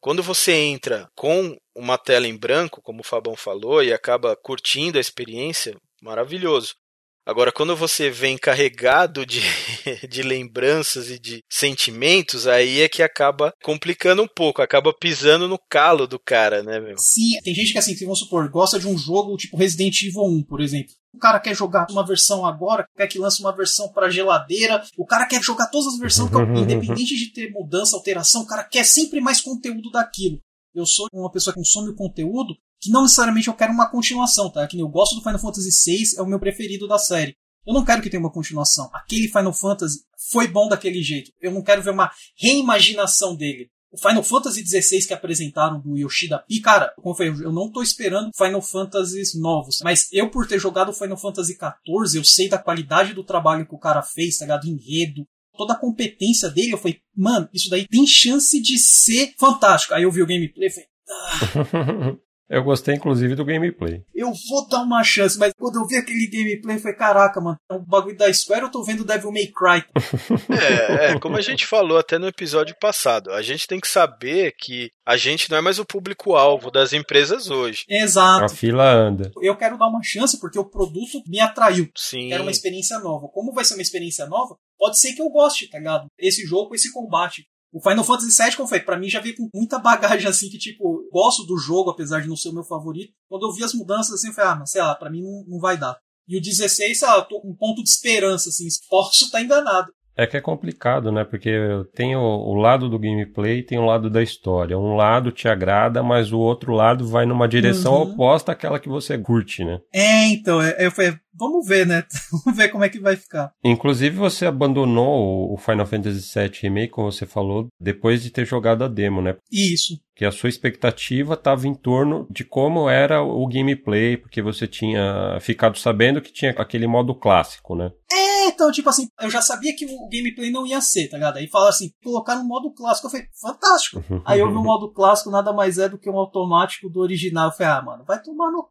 Quando você entra com uma tela em branco, como o Fabão falou, e acaba curtindo a experiência, maravilhoso. Agora, quando você vem carregado de, de lembranças e de sentimentos, aí é que acaba complicando um pouco, acaba pisando no calo do cara, né, meu? Sim, tem gente que, assim, vamos supor, gosta de um jogo tipo Resident Evil 1, por exemplo. O cara quer jogar uma versão agora, quer que lance uma versão para geladeira. O cara quer jogar todas as versões, independente de ter mudança, alteração, o cara quer sempre mais conteúdo daquilo. Eu sou uma pessoa que consome o conteúdo que não necessariamente eu quero uma continuação, tá? Que eu gosto do Final Fantasy VI, é o meu preferido da série. Eu não quero que tenha uma continuação. Aquele Final Fantasy foi bom daquele jeito. Eu não quero ver uma reimaginação dele. O Final Fantasy XVI que apresentaram do Yoshida P, cara, como eu falei, eu não tô esperando Final Fantasies novos. Mas eu, por ter jogado Final Fantasy XIV, eu sei da qualidade do trabalho que o cara fez, tá ligado? Enredo, toda a competência dele, eu falei, mano, isso daí tem chance de ser fantástico. Aí eu vi o gameplay e falei, ah. Eu gostei, inclusive, do gameplay. Eu vou dar uma chance, mas quando eu vi aquele gameplay, foi caraca, mano, é um bagulho da Square, eu tô vendo Devil May Cry. é, é, como a gente falou até no episódio passado, a gente tem que saber que a gente não é mais o público-alvo das empresas hoje. Exato. A fila anda. Eu quero dar uma chance porque o produto me atraiu. Sim. Quero uma experiência nova. Como vai ser uma experiência nova, pode ser que eu goste, tá ligado? Esse jogo, esse combate. O Final Fantasy VII, como foi, pra mim já veio com muita bagagem assim que, tipo, gosto do jogo, apesar de não ser o meu favorito. Quando eu vi as mudanças assim, eu falei, ah, mas sei lá, pra mim não, não vai dar. E o 16, sei lá, eu tô com um ponto de esperança, assim, posso estar enganado. É que é complicado, né? Porque tem o, o, lado do gameplay e tem o lado da história. Um lado te agrada, mas o outro lado vai numa direção uhum. oposta àquela que você curte, né? É, então, é, eu falei, vamos ver, né? vamos ver como é que vai ficar. Inclusive, você abandonou o Final Fantasy VII Remake, como você falou, depois de ter jogado a demo, né? Isso. Que a sua expectativa estava em torno de como era o gameplay, porque você tinha ficado sabendo que tinha aquele modo clássico, né? É, então, tipo assim, eu já sabia que o gameplay não ia ser, tá ligado? Aí fala assim, colocar no modo clássico. Eu falei, fantástico. Aí eu vi o modo clássico, nada mais é do que um automático do original. Eu falei, ah, mano, vai tomar no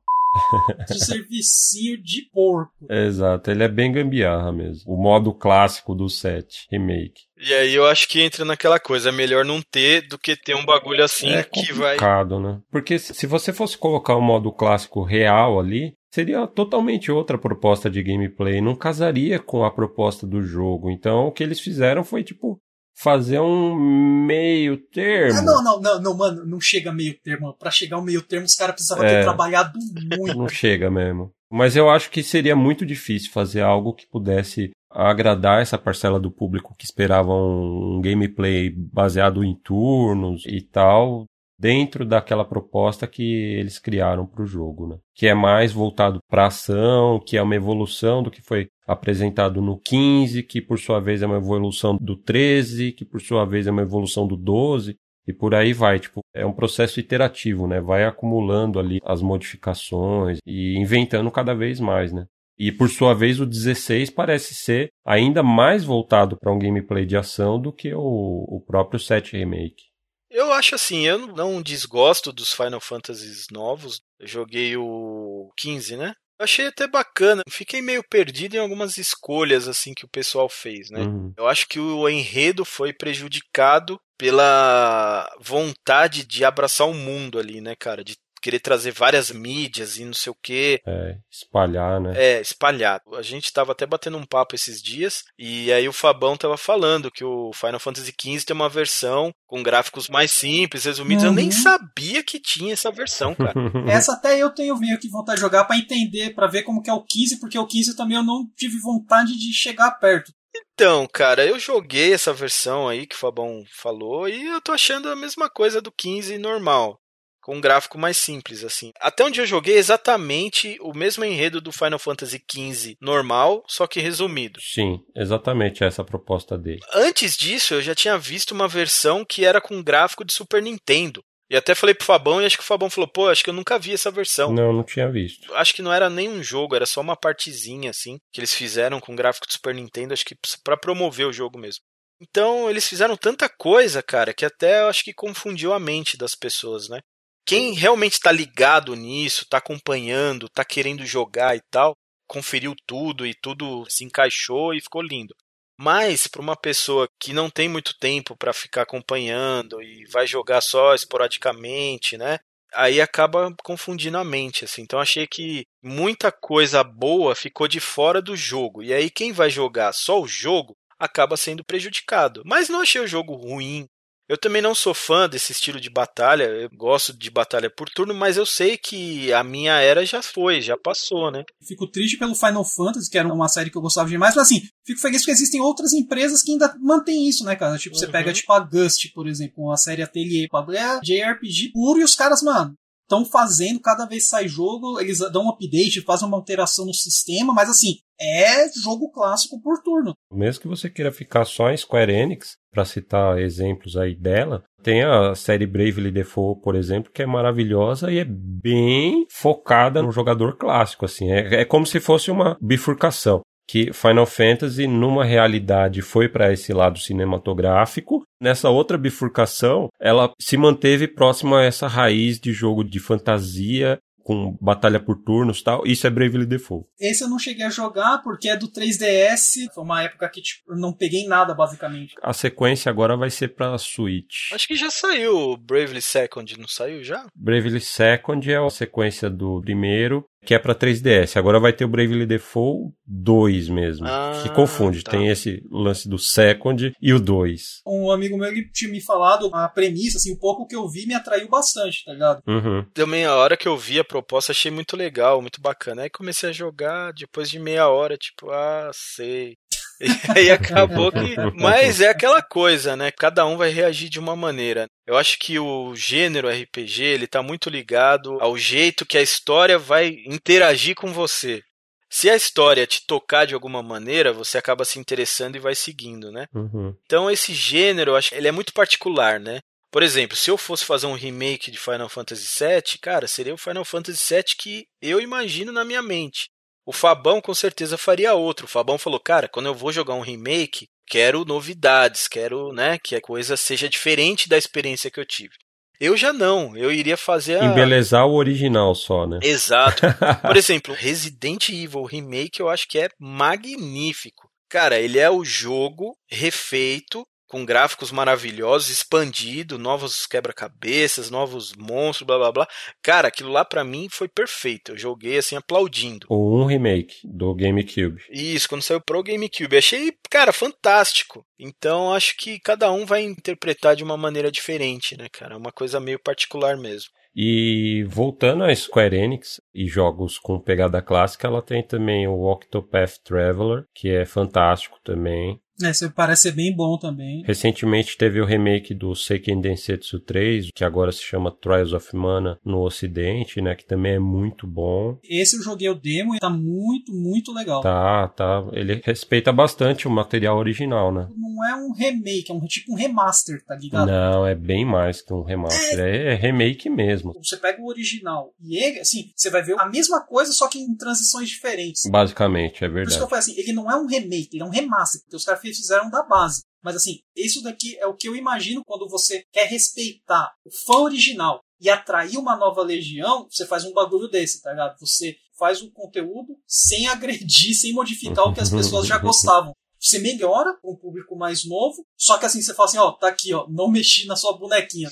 de servicinho de porco. Exato, ele é bem gambiarra mesmo. O modo clássico do set remake. E aí eu acho que entra naquela coisa, é melhor não ter do que ter um bagulho assim é que vai. né? Porque se você fosse colocar o modo clássico real ali, seria totalmente outra proposta de gameplay, não casaria com a proposta do jogo. Então o que eles fizeram foi tipo fazer um meio termo. Ah, não, não, não, não, mano, não chega meio termo. Para chegar ao meio termo, os caras precisavam é, ter trabalhado muito. Não chega mesmo. Mas eu acho que seria muito difícil fazer algo que pudesse agradar essa parcela do público que esperava um, um gameplay baseado em turnos e tal, dentro daquela proposta que eles criaram para o jogo, né? Que é mais voltado para ação, que é uma evolução do que foi apresentado no 15, que por sua vez é uma evolução do 13, que por sua vez é uma evolução do 12 e por aí vai, tipo, é um processo iterativo, né? Vai acumulando ali as modificações e inventando cada vez mais, né? E por sua vez o 16 parece ser ainda mais voltado para um gameplay de ação do que o, o próprio 7 Remake. Eu acho assim, eu não desgosto dos Final Fantasies novos. Eu joguei o 15, né? Eu achei até bacana. Fiquei meio perdido em algumas escolhas assim que o pessoal fez, né? Uhum. Eu acho que o enredo foi prejudicado pela vontade de abraçar o mundo ali, né, cara? De querer trazer várias mídias e não sei o quê. É, espalhar, né? É, espalhar. A gente tava até batendo um papo esses dias e aí o Fabão tava falando que o Final Fantasy XV tem uma versão com gráficos mais simples, resumidos. Uhum. Eu nem uhum. sabia que tinha essa versão, cara. essa até eu tenho meio que vontade de jogar para entender, para ver como que é o 15, porque o 15 também eu não tive vontade de chegar perto. Então, cara, eu joguei essa versão aí que o Fabão falou e eu tô achando a mesma coisa do 15 normal com um gráfico mais simples, assim. Até onde eu joguei exatamente o mesmo enredo do Final Fantasy XV normal, só que resumido. Sim, exatamente essa a proposta dele. Antes disso, eu já tinha visto uma versão que era com gráfico de Super Nintendo. E até falei pro Fabão e acho que o Fabão falou, pô, acho que eu nunca vi essa versão. Não, não tinha visto. Acho que não era nem um jogo, era só uma partezinha, assim, que eles fizeram com gráfico de Super Nintendo, acho que para promover o jogo mesmo. Então, eles fizeram tanta coisa, cara, que até eu acho que confundiu a mente das pessoas, né? Quem realmente está ligado nisso, está acompanhando, está querendo jogar e tal, conferiu tudo e tudo se encaixou e ficou lindo. Mas para uma pessoa que não tem muito tempo para ficar acompanhando e vai jogar só esporadicamente, né? Aí acaba confundindo a mente, assim. Então achei que muita coisa boa ficou de fora do jogo. E aí quem vai jogar só o jogo acaba sendo prejudicado. Mas não achei o jogo ruim, eu também não sou fã desse estilo de batalha, eu gosto de batalha por turno, mas eu sei que a minha era já foi, já passou, né? Fico triste pelo Final Fantasy, que era uma série que eu gostava demais, mas assim, fico feliz porque existem outras empresas que ainda mantêm isso, né, cara? Tipo, uhum. você pega tipo a Gust, por exemplo, uma série Atelier, é JRPG puro e os caras, mano, estão fazendo, cada vez sai jogo, eles dão um update, fazem uma alteração no sistema, mas assim, é jogo clássico por turno. Mesmo que você queira ficar só em Square Enix, para citar exemplos aí dela, tem a série Bravely Default, por exemplo, que é maravilhosa e é bem focada no jogador clássico, assim, é, é como se fosse uma bifurcação que Final Fantasy, numa realidade, foi para esse lado cinematográfico. Nessa outra bifurcação, ela se manteve próxima a essa raiz de jogo de fantasia com batalha por turnos tal. Isso é Bravely Default. Esse eu não cheguei a jogar porque é do 3DS. Foi uma época que tipo, eu não peguei nada, basicamente. A sequência agora vai ser pra Switch. Acho que já saiu Bravely Second, não saiu já? Bravely Second é a sequência do primeiro que é para 3DS. Agora vai ter o Bravely Default 2 mesmo, Ah, que confunde. tá. Tem esse lance do Second e o 2. Um amigo meu ele tinha me falado a premissa, assim, um pouco que eu vi me atraiu bastante, tá ligado? Uhum. Também a hora que eu vi a proposta achei muito legal, muito bacana. Aí comecei a jogar, depois de meia hora, tipo, ah, sei. E aí acabou que. Mas é aquela coisa, né? Cada um vai reagir de uma maneira. Eu acho que o gênero RPG ele tá muito ligado ao jeito que a história vai interagir com você. Se a história te tocar de alguma maneira, você acaba se interessando e vai seguindo, né? Uhum. Então esse gênero, eu acho ele é muito particular, né? Por exemplo, se eu fosse fazer um remake de Final Fantasy VII, cara, seria o Final Fantasy VII que eu imagino na minha mente. O Fabão com certeza faria outro. O Fabão falou, cara, quando eu vou jogar um remake, quero novidades, quero, né, que a coisa seja diferente da experiência que eu tive. Eu já não, eu iria fazer a... Embelezar o original só, né? Exato. Por exemplo, Resident Evil Remake eu acho que é magnífico. Cara, ele é o jogo refeito, com gráficos maravilhosos, expandido, novos quebra-cabeças, novos monstros, blá blá blá. Cara, aquilo lá pra mim foi perfeito. Eu joguei assim aplaudindo. Ou um remake do GameCube. Isso, quando saiu pro GameCube. Achei, cara, fantástico. Então acho que cada um vai interpretar de uma maneira diferente, né, cara? É uma coisa meio particular mesmo. E voltando à Square Enix e jogos com pegada clássica, ela tem também o Octopath Traveler, que é fantástico também. É, isso parece ser bem bom também. Recentemente teve o remake do Seiken Densetsu 3, que agora se chama Trials of Mana no ocidente, né, que também é muito bom. Esse eu joguei o demo e tá muito, muito legal. Tá, tá, ele respeita bastante o material original, né? Não é um remake, é um tipo um remaster, tá ligado? Não, é bem mais que um remaster, é, é remake mesmo. Você pega o original e ele, assim, você vai ver a mesma coisa, só que em transições diferentes. Basicamente, é Por isso verdade. que eu falei assim, ele não é um remake, ele é um remaster, porque os caras fizeram da base. Mas assim, isso daqui é o que eu imagino quando você quer respeitar o fã original e atrair uma nova legião, você faz um bagulho desse, tá ligado? Você faz um conteúdo sem agredir, sem modificar o que as pessoas já gostavam. Você melhora para um público mais novo, só que assim, você fala assim, ó, tá aqui, ó, não mexi na sua bonequinha.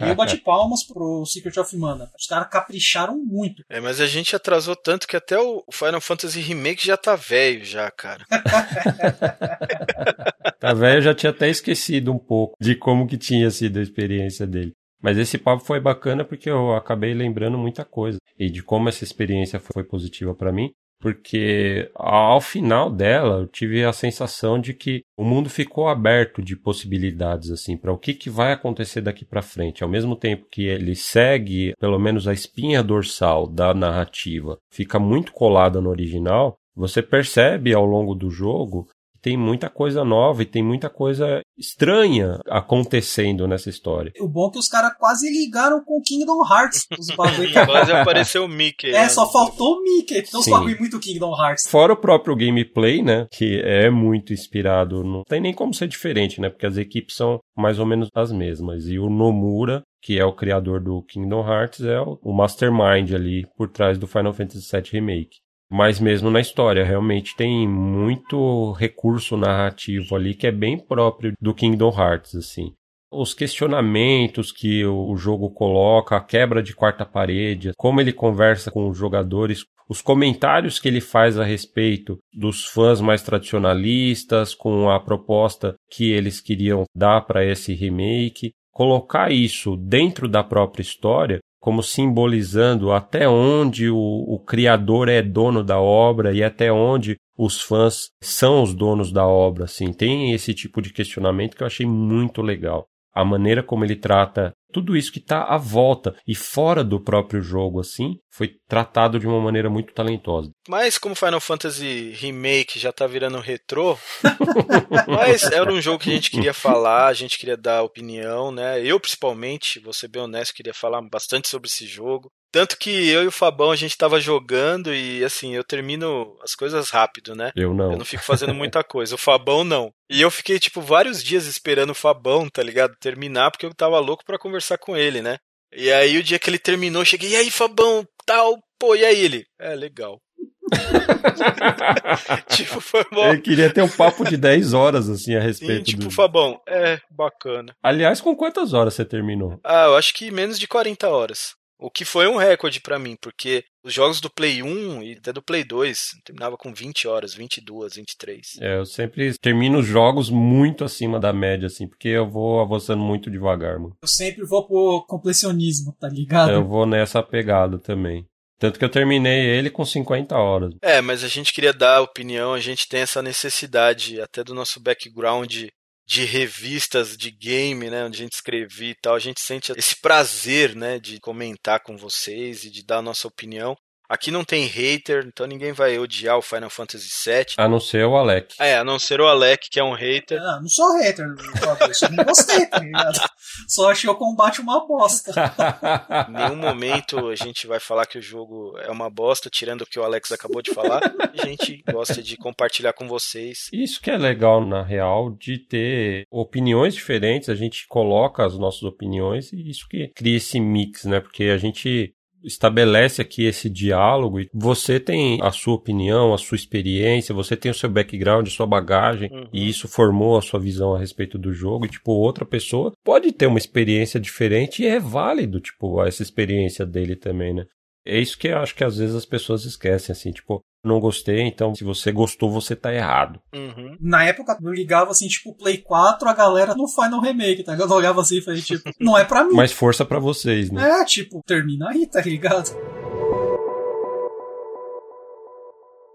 E eu bati palmas pro Secret of Mana. Os caras capricharam muito. É, mas a gente atrasou tanto que até o Final Fantasy Remake já tá velho já, cara. Tá velho, eu já tinha até esquecido um pouco de como que tinha sido a experiência dele. Mas esse papo foi bacana porque eu acabei lembrando muita coisa e de como essa experiência foi positiva para mim, porque ao final dela eu tive a sensação de que o mundo ficou aberto de possibilidades assim para o que, que vai acontecer daqui para frente. Ao mesmo tempo que ele segue, pelo menos a espinha dorsal da narrativa, fica muito colada no original, você percebe ao longo do jogo tem muita coisa nova e tem muita coisa estranha acontecendo nessa história. O bom é que os caras quase ligaram com Kingdom Hearts. Os bagulho. Quase apareceu o Mickey. É, né? só faltou o Mickey. Não os Sim. bagulho muito Kingdom Hearts. Fora o próprio gameplay, né, que é muito inspirado, não tem nem como ser diferente, né, porque as equipes são mais ou menos as mesmas. E o Nomura, que é o criador do Kingdom Hearts, é o o mastermind ali por trás do Final Fantasy VII Remake. Mas mesmo na história, realmente tem muito recurso narrativo ali que é bem próprio do Kingdom Hearts, assim. Os questionamentos que o jogo coloca, a quebra de quarta parede, como ele conversa com os jogadores, os comentários que ele faz a respeito dos fãs mais tradicionalistas, com a proposta que eles queriam dar para esse remake, colocar isso dentro da própria história como simbolizando até onde o, o criador é dono da obra e até onde os fãs são os donos da obra, assim. Tem esse tipo de questionamento que eu achei muito legal. A maneira como ele trata tudo isso que está à volta e fora do próprio jogo, assim, foi tratado de uma maneira muito talentosa. Mas como Final Fantasy Remake já tá virando retrô, mas era um jogo que a gente queria falar, a gente queria dar opinião, né? Eu, principalmente, vou ser bem honesto, queria falar bastante sobre esse jogo. Tanto que eu e o Fabão a gente tava jogando e assim, eu termino as coisas rápido, né? Eu não. Eu não fico fazendo muita coisa. O Fabão não. E eu fiquei, tipo, vários dias esperando o Fabão, tá ligado? Terminar, porque eu tava louco pra conversar com ele, né? E aí o dia que ele terminou, eu cheguei, e aí, Fabão, tal, pô, e aí ele? É, legal. tipo, foi bom. Eu queria ter um papo de 10 horas, assim, a respeito tipo, do... Fabão, é, bacana. Aliás, com quantas horas você terminou? Ah, eu acho que menos de 40 horas. O que foi um recorde para mim, porque os jogos do Play 1 e até do Play 2 terminava com 20 horas, 22, 23. É, eu sempre termino os jogos muito acima da média, assim, porque eu vou avançando muito devagar, mano. Eu sempre vou pro completionismo, tá ligado? Eu vou nessa pegada também. Tanto que eu terminei ele com 50 horas. É, mas a gente queria dar a opinião, a gente tem essa necessidade até do nosso background de revistas de game, né, onde a gente escrevia e tal, a gente sente esse prazer, né, de comentar com vocês e de dar a nossa opinião. Aqui não tem hater, então ninguém vai odiar o Final Fantasy VII. A não ser o Alec. É, a não ser o Alec, que é um hater. Não, não sou hater, eu só não gostei, tá ligado? Só achei o combate uma bosta. em nenhum momento a gente vai falar que o jogo é uma bosta, tirando o que o Alex acabou de falar. A gente gosta de compartilhar com vocês. Isso que é legal, na real, de ter opiniões diferentes, a gente coloca as nossas opiniões e isso que cria esse mix, né? Porque a gente estabelece aqui esse diálogo e você tem a sua opinião, a sua experiência, você tem o seu background, a sua bagagem uhum. e isso formou a sua visão a respeito do jogo e tipo outra pessoa pode ter uma experiência diferente e é válido tipo essa experiência dele também, né? É isso que eu acho que às vezes as pessoas esquecem, assim, tipo, não gostei, então se você gostou, você tá errado. Uhum. Na época, eu ligava assim, tipo, Play 4, a galera no Final Remake, tá? Eu olhava assim e falei, tipo, não é pra mim. Mais força para vocês, né? É, tipo, termina aí, tá ligado?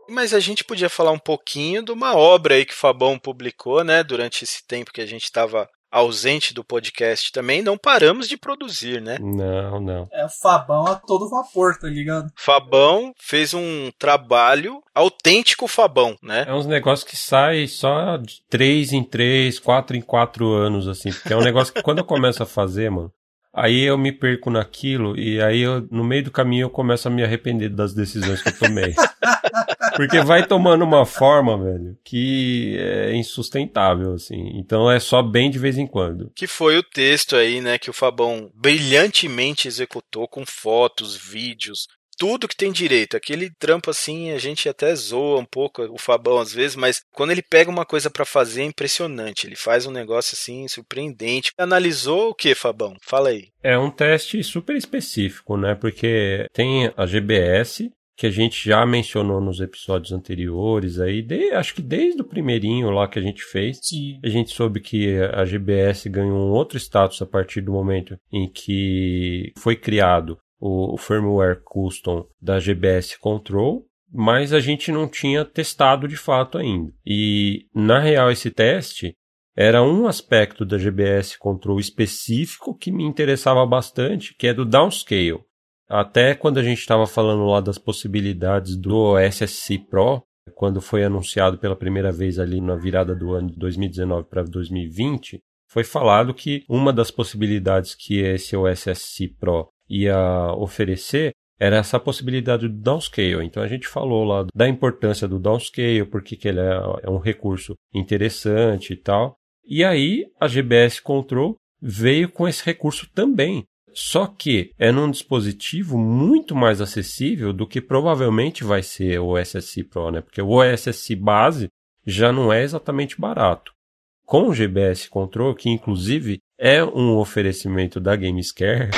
Mas a gente podia falar um pouquinho de uma obra aí que o Fabão publicou, né, durante esse tempo que a gente estava ausente do podcast também, não paramos de produzir, né? Não, não. É o Fabão a todo vapor, tá ligado? Fabão fez um trabalho autêntico Fabão, né? É uns negócios que sai só de três em três, quatro em quatro anos, assim. Porque é um negócio que quando eu começo a fazer, mano, Aí eu me perco naquilo e aí eu, no meio do caminho eu começo a me arrepender das decisões que eu tomei. Porque vai tomando uma forma, velho, que é insustentável, assim. Então é só bem de vez em quando. Que foi o texto aí, né, que o Fabão brilhantemente executou com fotos, vídeos, tudo que tem direito. Aquele trampo assim, a gente até zoa um pouco o Fabão às vezes, mas quando ele pega uma coisa para fazer é impressionante. Ele faz um negócio assim surpreendente. Analisou o que, Fabão? Fala aí. É um teste super específico, né? Porque tem a GBS, que a gente já mencionou nos episódios anteriores aí, de, acho que desde o primeirinho lá que a gente fez, Sim. a gente soube que a GBS ganhou um outro status a partir do momento em que foi criado o, firmware custom da GBS Control, mas a gente não tinha testado de fato ainda. E na real esse teste era um aspecto da GBS Control específico que me interessava bastante, que é do downscale. Até quando a gente estava falando lá das possibilidades do SSC Pro, quando foi anunciado pela primeira vez ali na virada do ano de 2019 para 2020, foi falado que uma das possibilidades que esse OSSC Pro ia oferecer era essa possibilidade do downscale. Então a gente falou lá da importância do downscale, porque que ele é, é um recurso interessante e tal. E aí a GBS Control veio com esse recurso também. Só que é num dispositivo muito mais acessível do que provavelmente vai ser o SSC Pro, né? Porque o SSC base já não é exatamente barato. Com o GBS Control, que inclusive é um oferecimento da Gamescare,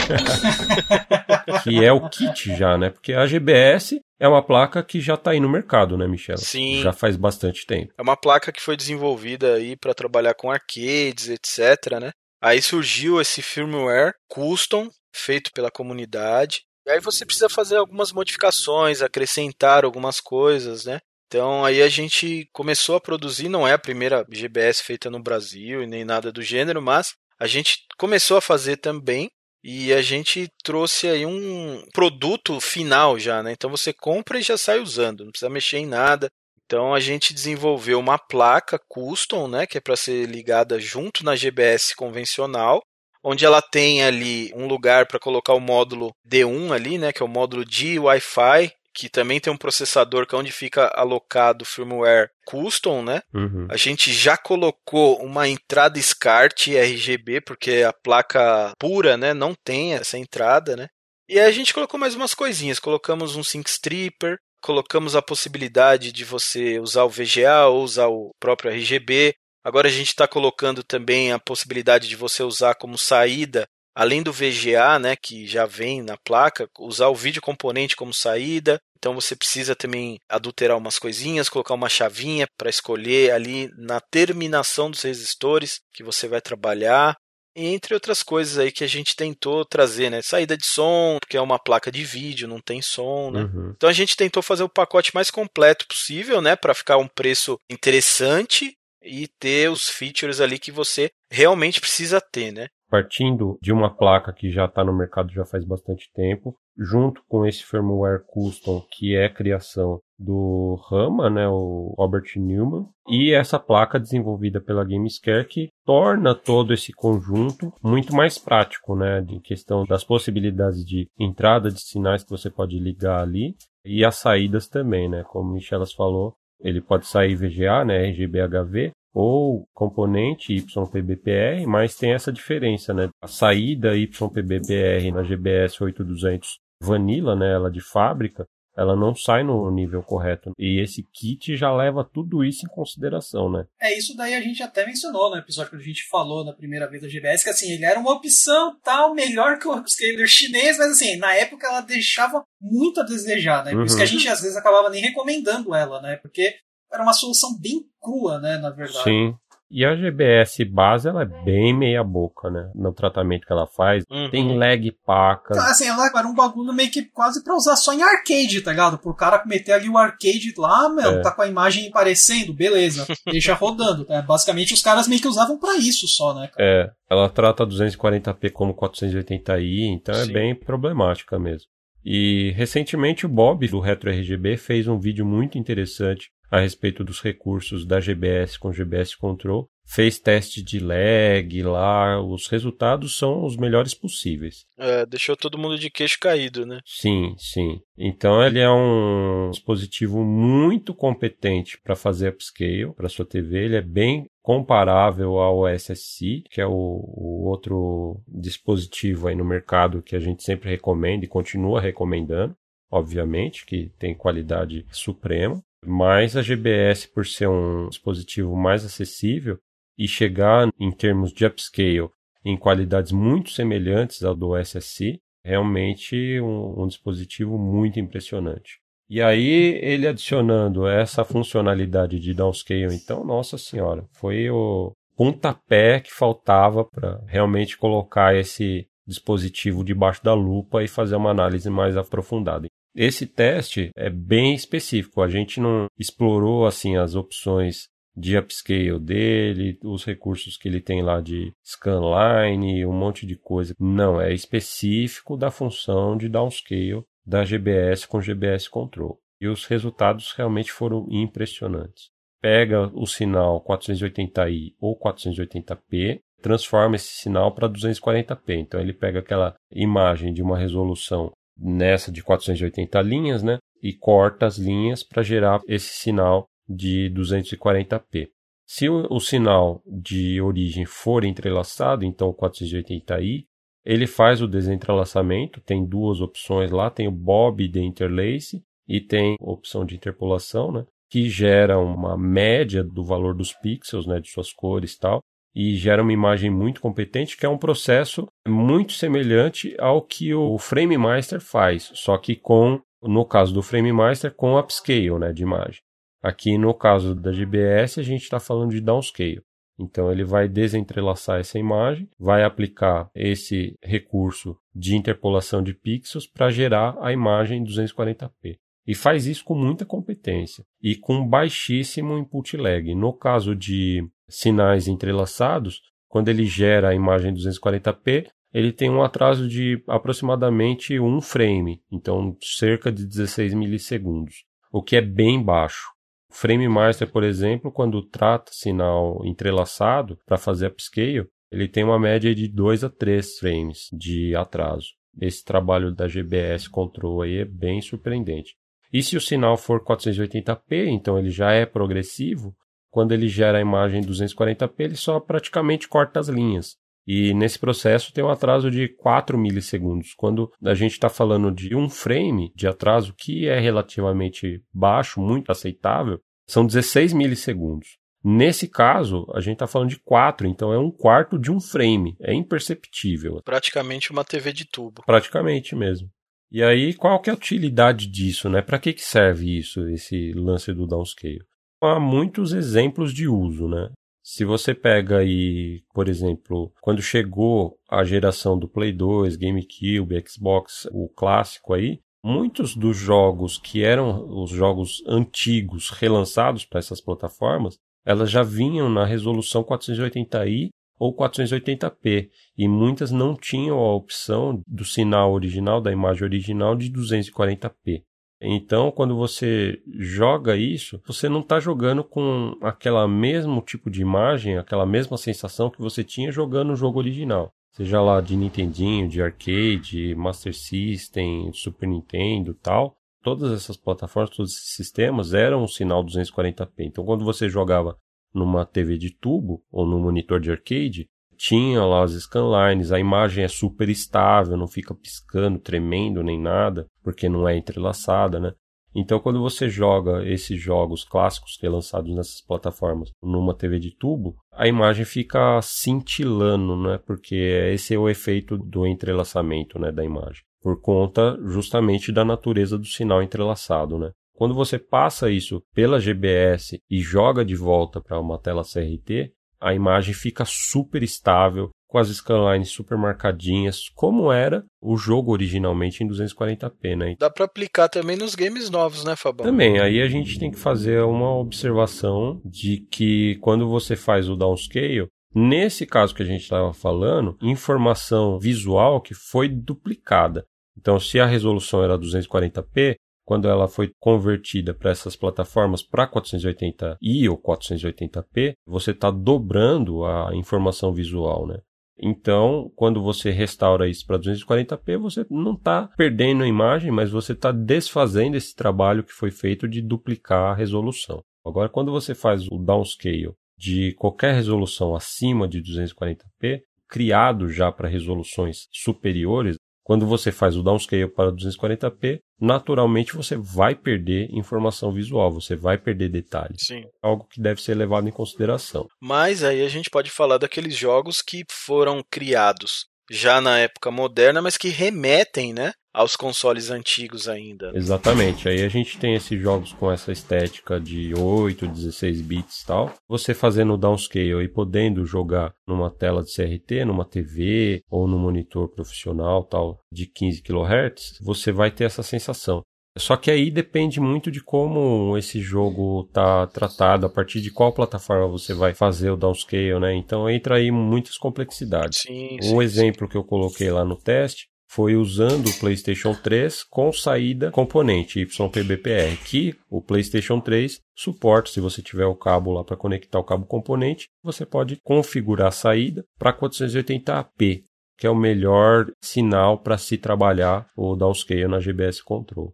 que é o kit já, né? Porque a GBS é uma placa que já está aí no mercado, né, Michel? Sim. Já faz bastante tempo. É uma placa que foi desenvolvida aí para trabalhar com arcades, etc, né? Aí surgiu esse firmware custom feito pela comunidade. E aí você precisa fazer algumas modificações, acrescentar algumas coisas, né? Então aí a gente começou a produzir, não é a primeira GBS feita no Brasil e nem nada do gênero, mas a gente começou a fazer também e a gente trouxe aí um produto final já, né? Então você compra e já sai usando, não precisa mexer em nada. Então a gente desenvolveu uma placa custom, né, que é para ser ligada junto na GBS convencional, onde ela tem ali um lugar para colocar o módulo D1 ali, né, que é o módulo de Wi-Fi que também tem um processador que é onde fica alocado o firmware custom, né? Uhum. A gente já colocou uma entrada SCART RGB, porque a placa pura, né, não tem essa entrada, né? E aí a gente colocou mais umas coisinhas, colocamos um sync stripper, colocamos a possibilidade de você usar o VGA ou usar o próprio RGB. Agora a gente está colocando também a possibilidade de você usar como saída além do VGA, né, que já vem na placa, usar o vídeo componente como saída. Então você precisa também adulterar umas coisinhas, colocar uma chavinha para escolher ali na terminação dos resistores que você vai trabalhar entre outras coisas aí que a gente tentou trazer, né? Saída de som, porque é uma placa de vídeo, não tem som, né? Uhum. Então a gente tentou fazer o pacote mais completo possível, né? Para ficar um preço interessante e ter os features ali que você realmente precisa ter, né? partindo de uma placa que já está no mercado já faz bastante tempo, junto com esse firmware custom que é criação do Rama, né, o Robert Newman, e essa placa desenvolvida pela Gamescare que torna todo esse conjunto muito mais prático, né, de questão das possibilidades de entrada de sinais que você pode ligar ali e as saídas também, né, como Michelas falou, ele pode sair VGA, né, RGB-HV, ou componente YPBPR, mas tem essa diferença, né? A saída YPBPR na GBS 8200 Vanilla, né, ela de fábrica, ela não sai no nível correto. E esse kit já leva tudo isso em consideração, né? É, isso daí a gente até mencionou no episódio que a gente falou na primeira vez da GBS, que assim, ele era uma opção tal, melhor que o upscaler chinês, mas assim, na época ela deixava muito a desejar, né? Por uhum. isso que a uhum. gente às vezes acabava nem recomendando ela, né? Porque era uma solução bem crua, né, na verdade. Sim. E a GBS base, ela é bem meia boca, né? No tratamento que ela faz. Uhum. Tem lag paca. Então, assim, ela era um bagulho meio que quase pra usar só em arcade, tá ligado? Pro cara meter ali o arcade lá, meu, é. tá com a imagem aparecendo, beleza. deixa rodando. Né? Basicamente, os caras meio que usavam para isso só, né? Cara? É. Ela trata 240p como 480i, então é Sim. é bem problemática mesmo. E recentemente o Bob do Retro RGB fez um vídeo muito interessante a respeito dos recursos da GBS com GBS Control. Fez teste de lag lá, os resultados são os melhores possíveis. É, deixou todo mundo de queixo caído, né? Sim, sim. Então ele é um dispositivo muito competente para fazer upscale para sua TV. Ele é bem comparável ao SSC, que é o, o, outro dispositivo aí no mercado que a gente sempre recomenda e continua recomendando, obviamente, que tem qualidade suprema. Mas a GBS, por ser um dispositivo mais acessível e chegar em termos de upscale em qualidades muito semelhantes ao do SSC, realmente um, um dispositivo muito impressionante. E aí, ele adicionando essa funcionalidade de downscale, então, nossa senhora, foi o pontapé que faltava para realmente colocar esse dispositivo debaixo da lupa e fazer uma análise mais aprofundada. Esse teste é bem específico. A gente não explorou assim as opções de upscale dele, os recursos que ele tem lá de scanline, um monte de coisa. Não, é específico da função de downscale da GBS com GBS Control. E os resultados realmente foram impressionantes. Pega o sinal 480i ou 480p, transforma esse sinal para 240p. Então ele pega aquela imagem de uma resolução nessa de 480 linhas, né? E corta as linhas para gerar esse sinal de 240p. Se o, o, sinal de origem for entrelaçado, então o 480i, ele faz o desentrelaçamento, tem duas opções lá, tem o Bob de interlace e tem a opção de interpolação, né? Que gera uma média do valor dos pixels, né? De suas cores e tal e gera uma imagem muito competente, que é um processo muito semelhante ao que o FrameMaster faz, só que com, no caso do FrameMaster, com upscale né, de imagem. Aqui no caso da GBS, a gente está falando de downscale. Então ele vai desentrelaçar essa imagem, vai aplicar esse recurso de interpolação de pixels para gerar a imagem 240p. E faz isso com muita competência e com baixíssimo input lag. No caso de sinais entrelaçados, quando ele gera a imagem 240p, ele tem um atraso de aproximadamente um frame, então cerca de 16 milissegundos, o que é bem baixo. Frame Master, por exemplo, quando trata sinal entrelaçado para fazer upscale, ele tem uma média de 2 a 3 frames de atraso. Esse trabalho da GBS Control aí é bem surpreendente. E se o sinal for 480p, então ele já é progressivo, quando ele gera a imagem 240p, ele só praticamente corta as linhas. E nesse processo tem um atraso de 4 milissegundos. Quando a gente está falando de um frame de atraso, que é relativamente baixo, muito aceitável, são 16 milissegundos. Nesse caso, a gente está falando de 4, então é um quarto de um frame. É imperceptível. Praticamente uma TV de tubo. Praticamente mesmo. E aí, qual que é a utilidade disso, né? Para que, que serve isso, esse lance do downscale? Há muitos exemplos de uso, né? Se você pega aí, por exemplo, quando chegou a geração do Play 2, GameCube, Xbox, o clássico aí, muitos dos jogos que eram os jogos antigos relançados para essas plataformas, elas já vinham na resolução 480i ou 480p e muitas não tinham a opção do sinal original da imagem original de 240p. Então, quando você joga isso, você não está jogando com aquela mesmo tipo de imagem, aquela mesma sensação que você tinha jogando o jogo original. Seja lá de Nintendinho, de arcade, Master System, Super Nintendo tal. Todas essas plataformas, todos esses sistemas eram um sinal 240p. Então, quando você jogava numa TV de tubo ou num monitor de arcade, tinha lá as scanlines, a imagem é super estável, não fica piscando, tremendo nem nada, porque não é entrelaçada, né? Então, quando você joga esses jogos clássicos que é lançados nessas plataformas numa TV de tubo, a imagem fica cintilando, né? Porque esse é o efeito do entrelaçamento, né, da imagem, por conta justamente da natureza do sinal entrelaçado, né? Quando você passa isso pela GBS e joga de volta para uma tela CRT, a imagem fica super estável, com as scanlines super marcadinhas, como era o jogo originalmente em 240p, né? Dá para aplicar também nos games novos, né, Fabão? Também, aí a gente tem que fazer uma observação de que quando você faz o downscale, nesse caso que a gente estava falando, informação visual que foi duplicada. Então, se a resolução era 240p, quando ela foi convertida para essas plataformas para 480i ou 480p, você está dobrando a informação visual, né? Então, quando você restaura isso para 240p, você não está perdendo a imagem, mas você está desfazendo esse trabalho que foi feito de duplicar a resolução. Agora, quando você faz o downscale de qualquer resolução acima de 240p, criado já para resoluções superiores, quando você faz o downscale para 240p, naturalmente você vai perder informação visual, você vai perder detalhes. Sim. Algo que deve ser levado em consideração. Mas aí a gente pode falar daqueles jogos que foram criados já na época moderna, mas que remetem, né, aos consoles antigos ainda. Exatamente. Aí a gente tem esses jogos com essa estética de 8, 16 bits e tal. Você fazendo o downscale e podendo jogar numa tela de CRT, numa TV ou num monitor profissional tal de 15 kHz, você vai ter essa sensação. Só que aí depende muito de como esse jogo tá tratado, a partir de qual plataforma você vai fazer o downscale, né? Então entra aí muitas complexidades. Sim, um sim, exemplo sim. que eu coloquei lá no teste foi usando o PlayStation 3 com saída componente YPBPR, que o PlayStation 3 suporta. Se você tiver o cabo lá para conectar o cabo componente, você pode configurar a saída para 480p, que é o melhor sinal para se trabalhar o downscale na GBS Control.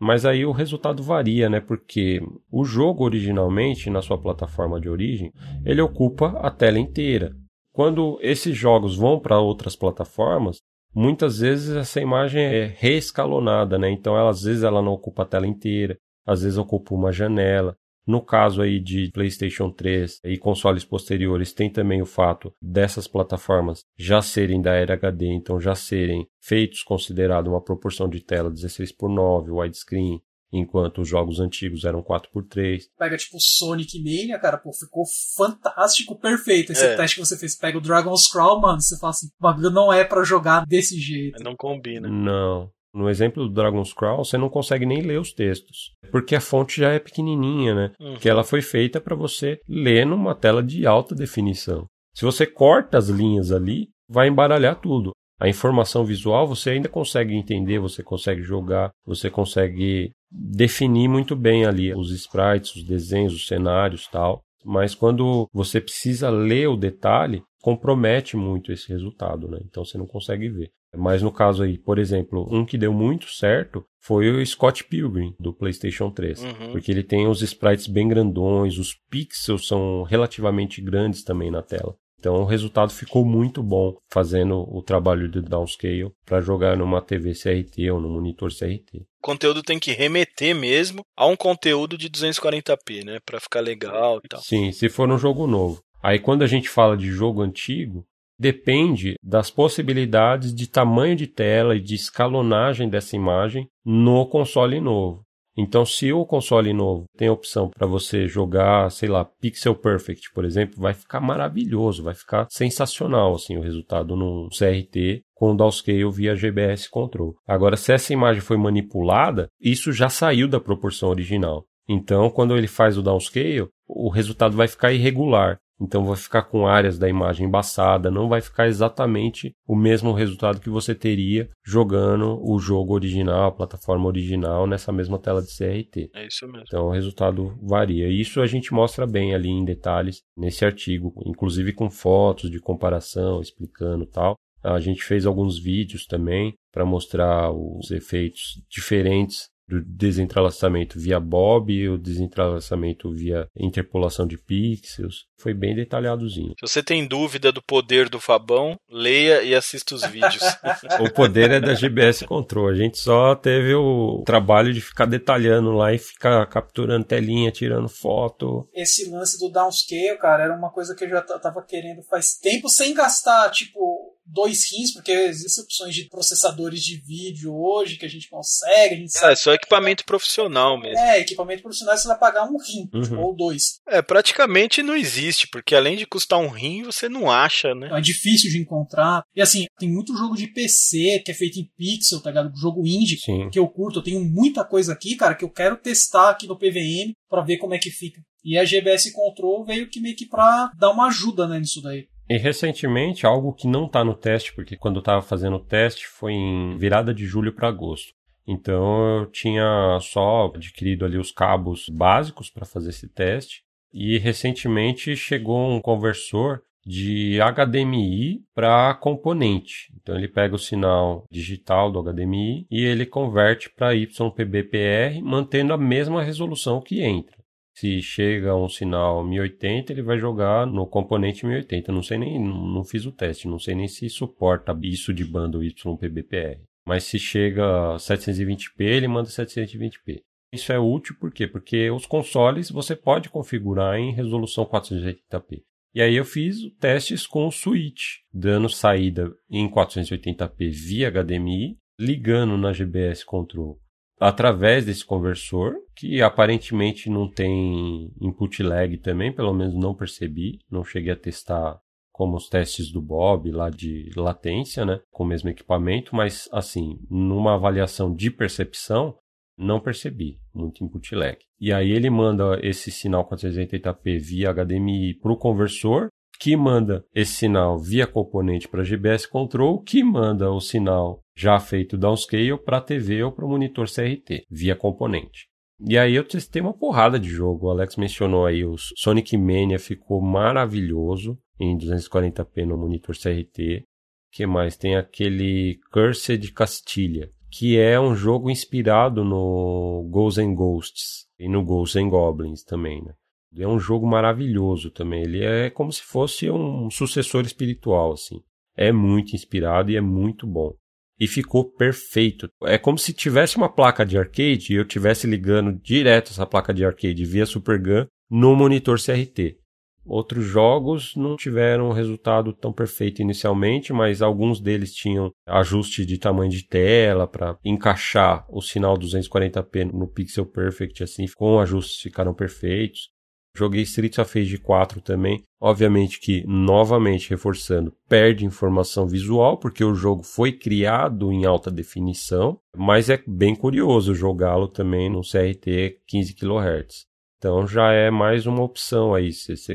Mas aí o resultado varia, né? Porque o jogo originalmente, na sua plataforma de origem, ele ocupa a tela inteira. Quando esses jogos vão para outras plataformas, muitas vezes essa imagem é reescalonada, né? Então, ela, às vezes ela não ocupa a tela inteira, às vezes ocupa uma janela. No caso aí de PlayStation 3 e consoles posteriores, tem também o fato dessas plataformas já serem da era HD, então já serem feitos considerado uma proporção de tela 16 por 9, widescreen, enquanto os jogos antigos eram 4x3. Pega tipo Sonic Mania, cara, pô, ficou fantástico, perfeito. Esse É. teste que você fez, pega o Dragon's Crawl, mano, você fala assim, o bagulho não é pra jogar desse jeito. Não combina. Não. No exemplo do Dragon's Crawl, você não consegue nem ler os textos, porque a fonte já é pequenininha, né? Uhum. Que ela foi feita para você ler numa tela de alta definição. Se você corta as linhas ali, vai embaralhar tudo. A informação visual você ainda consegue entender, você consegue jogar, você consegue definir muito bem ali os sprites, os desenhos, os cenários, tal. Mas quando você precisa ler o detalhe, compromete muito esse resultado, né? Então você não consegue ver. Mas no caso aí, por exemplo, um que deu muito certo foi o Scott Pilgrim do PlayStation 3, Uhum. porque ele tem os sprites bem grandões, os pixels são relativamente grandes também na tela. Então o resultado ficou muito bom fazendo o trabalho de downscale para jogar numa TV CRT ou no monitor CRT. O conteúdo tem que remeter mesmo a um conteúdo de 240p, né, para ficar legal e tal. Sim, se for um jogo novo. Aí quando a gente fala de jogo antigo, depende das possibilidades de tamanho de tela e de escalonagem dessa imagem no console novo. Então, se o console novo tem a opção para você jogar, sei lá, Pixel Perfect, por exemplo, vai ficar maravilhoso, vai ficar sensacional assim o resultado no CRT com o downscale via GBS Control. Agora, se essa imagem foi manipulada, isso já saiu da proporção original. Então, quando ele faz o downscale, o resultado vai ficar irregular. Então vai ficar com áreas da imagem embaçada, não vai ficar exatamente o mesmo resultado que você teria jogando o jogo original, a plataforma original, nessa mesma tela de CRT. É isso mesmo. Então o resultado varia. Isso a gente mostra bem ali em detalhes nesse artigo, inclusive com fotos de comparação, explicando tal. A gente fez alguns vídeos também para mostrar os efeitos diferentes do desentrelaçamento via Bob, o desentrelaçamento via interpolação de pixels. Foi bem detalhadozinho. Se você tem dúvida do poder do Fabão, leia e assista os vídeos. o poder é da GBS Control. A gente só teve o trabalho de ficar detalhando lá e ficar capturando telinha, tirando foto. Esse lance do downscale, cara, era uma coisa que eu já tava querendo faz tempo sem gastar, tipo, dois rins, porque existem opções de processadores de vídeo hoje que a gente consegue. A gente é, só equipamento profissional mesmo. É, equipamento profissional você vai pagar um rim, uhum. tipo, ou dois. É, praticamente não existe, porque além de custar um rim, você não acha, né? É difícil de encontrar. E assim, tem muito jogo de PC que é feito em pixel, tá ligado? Jogo indie, Sim. que eu curto. Eu tenho muita coisa aqui, cara, que eu quero testar aqui no PVM para ver como é que fica. E a GBS Control veio que meio que pra dar uma ajuda né, nisso daí. E recentemente, algo que não está no teste, porque quando eu estava fazendo o teste foi em virada de julho para agosto. Então eu tinha só adquirido ali os cabos básicos para fazer esse teste. E recentemente chegou um conversor de HDMI para componente. Então ele pega o sinal digital do HDMI e ele converte para YPBPR, mantendo a mesma resolução que entra. Se chega um sinal 1080, ele vai jogar no componente 1080. Não sei nem, não fiz o teste, não sei nem se suporta isso de banda YPBPR. Mas se chega 720p, ele manda 720p. Isso é útil por quê? Porque os consoles você pode configurar em resolução 480p. E aí eu fiz testes com o Switch, dando saída em 480p via HDMI, ligando na GBS Control através desse conversor, que aparentemente não tem input lag também, pelo menos não percebi, não cheguei a testar como os testes do Bob lá de latência, né, com o mesmo equipamento, mas assim, numa avaliação de percepção, não percebi muito input lag. E aí ele manda esse sinal 480p via HDMI para o conversor, que manda esse sinal via componente para GBS Control, que manda o sinal já feito downscale para a TV ou para o monitor CRT, via componente. E aí eu testei uma porrada de jogo. O Alex mencionou aí o Sonic Mania ficou maravilhoso em 240p no monitor CRT. que mais? Tem aquele Cursed Castilha, que é um jogo inspirado no Ghosts and Ghosts e no Ghosts and Goblins também, né? É um jogo maravilhoso também. Ele é como se fosse um sucessor espiritual, assim. É muito inspirado e é muito bom e ficou perfeito. É como se tivesse uma placa de arcade e eu tivesse ligando direto essa placa de arcade via Super Gun no monitor CRT. Outros jogos não tiveram um resultado tão perfeito inicialmente, mas alguns deles tinham ajuste de tamanho de tela para encaixar o sinal 240p no Pixel Perfect, assim, com ajustes ficaram perfeitos. Joguei Streets of Rage 4 também. Obviamente que, novamente reforçando, perde informação visual, porque o jogo foi criado em alta definição, mas é bem curioso jogá-lo também no CRT 15 kHz. Então já é mais uma opção aí.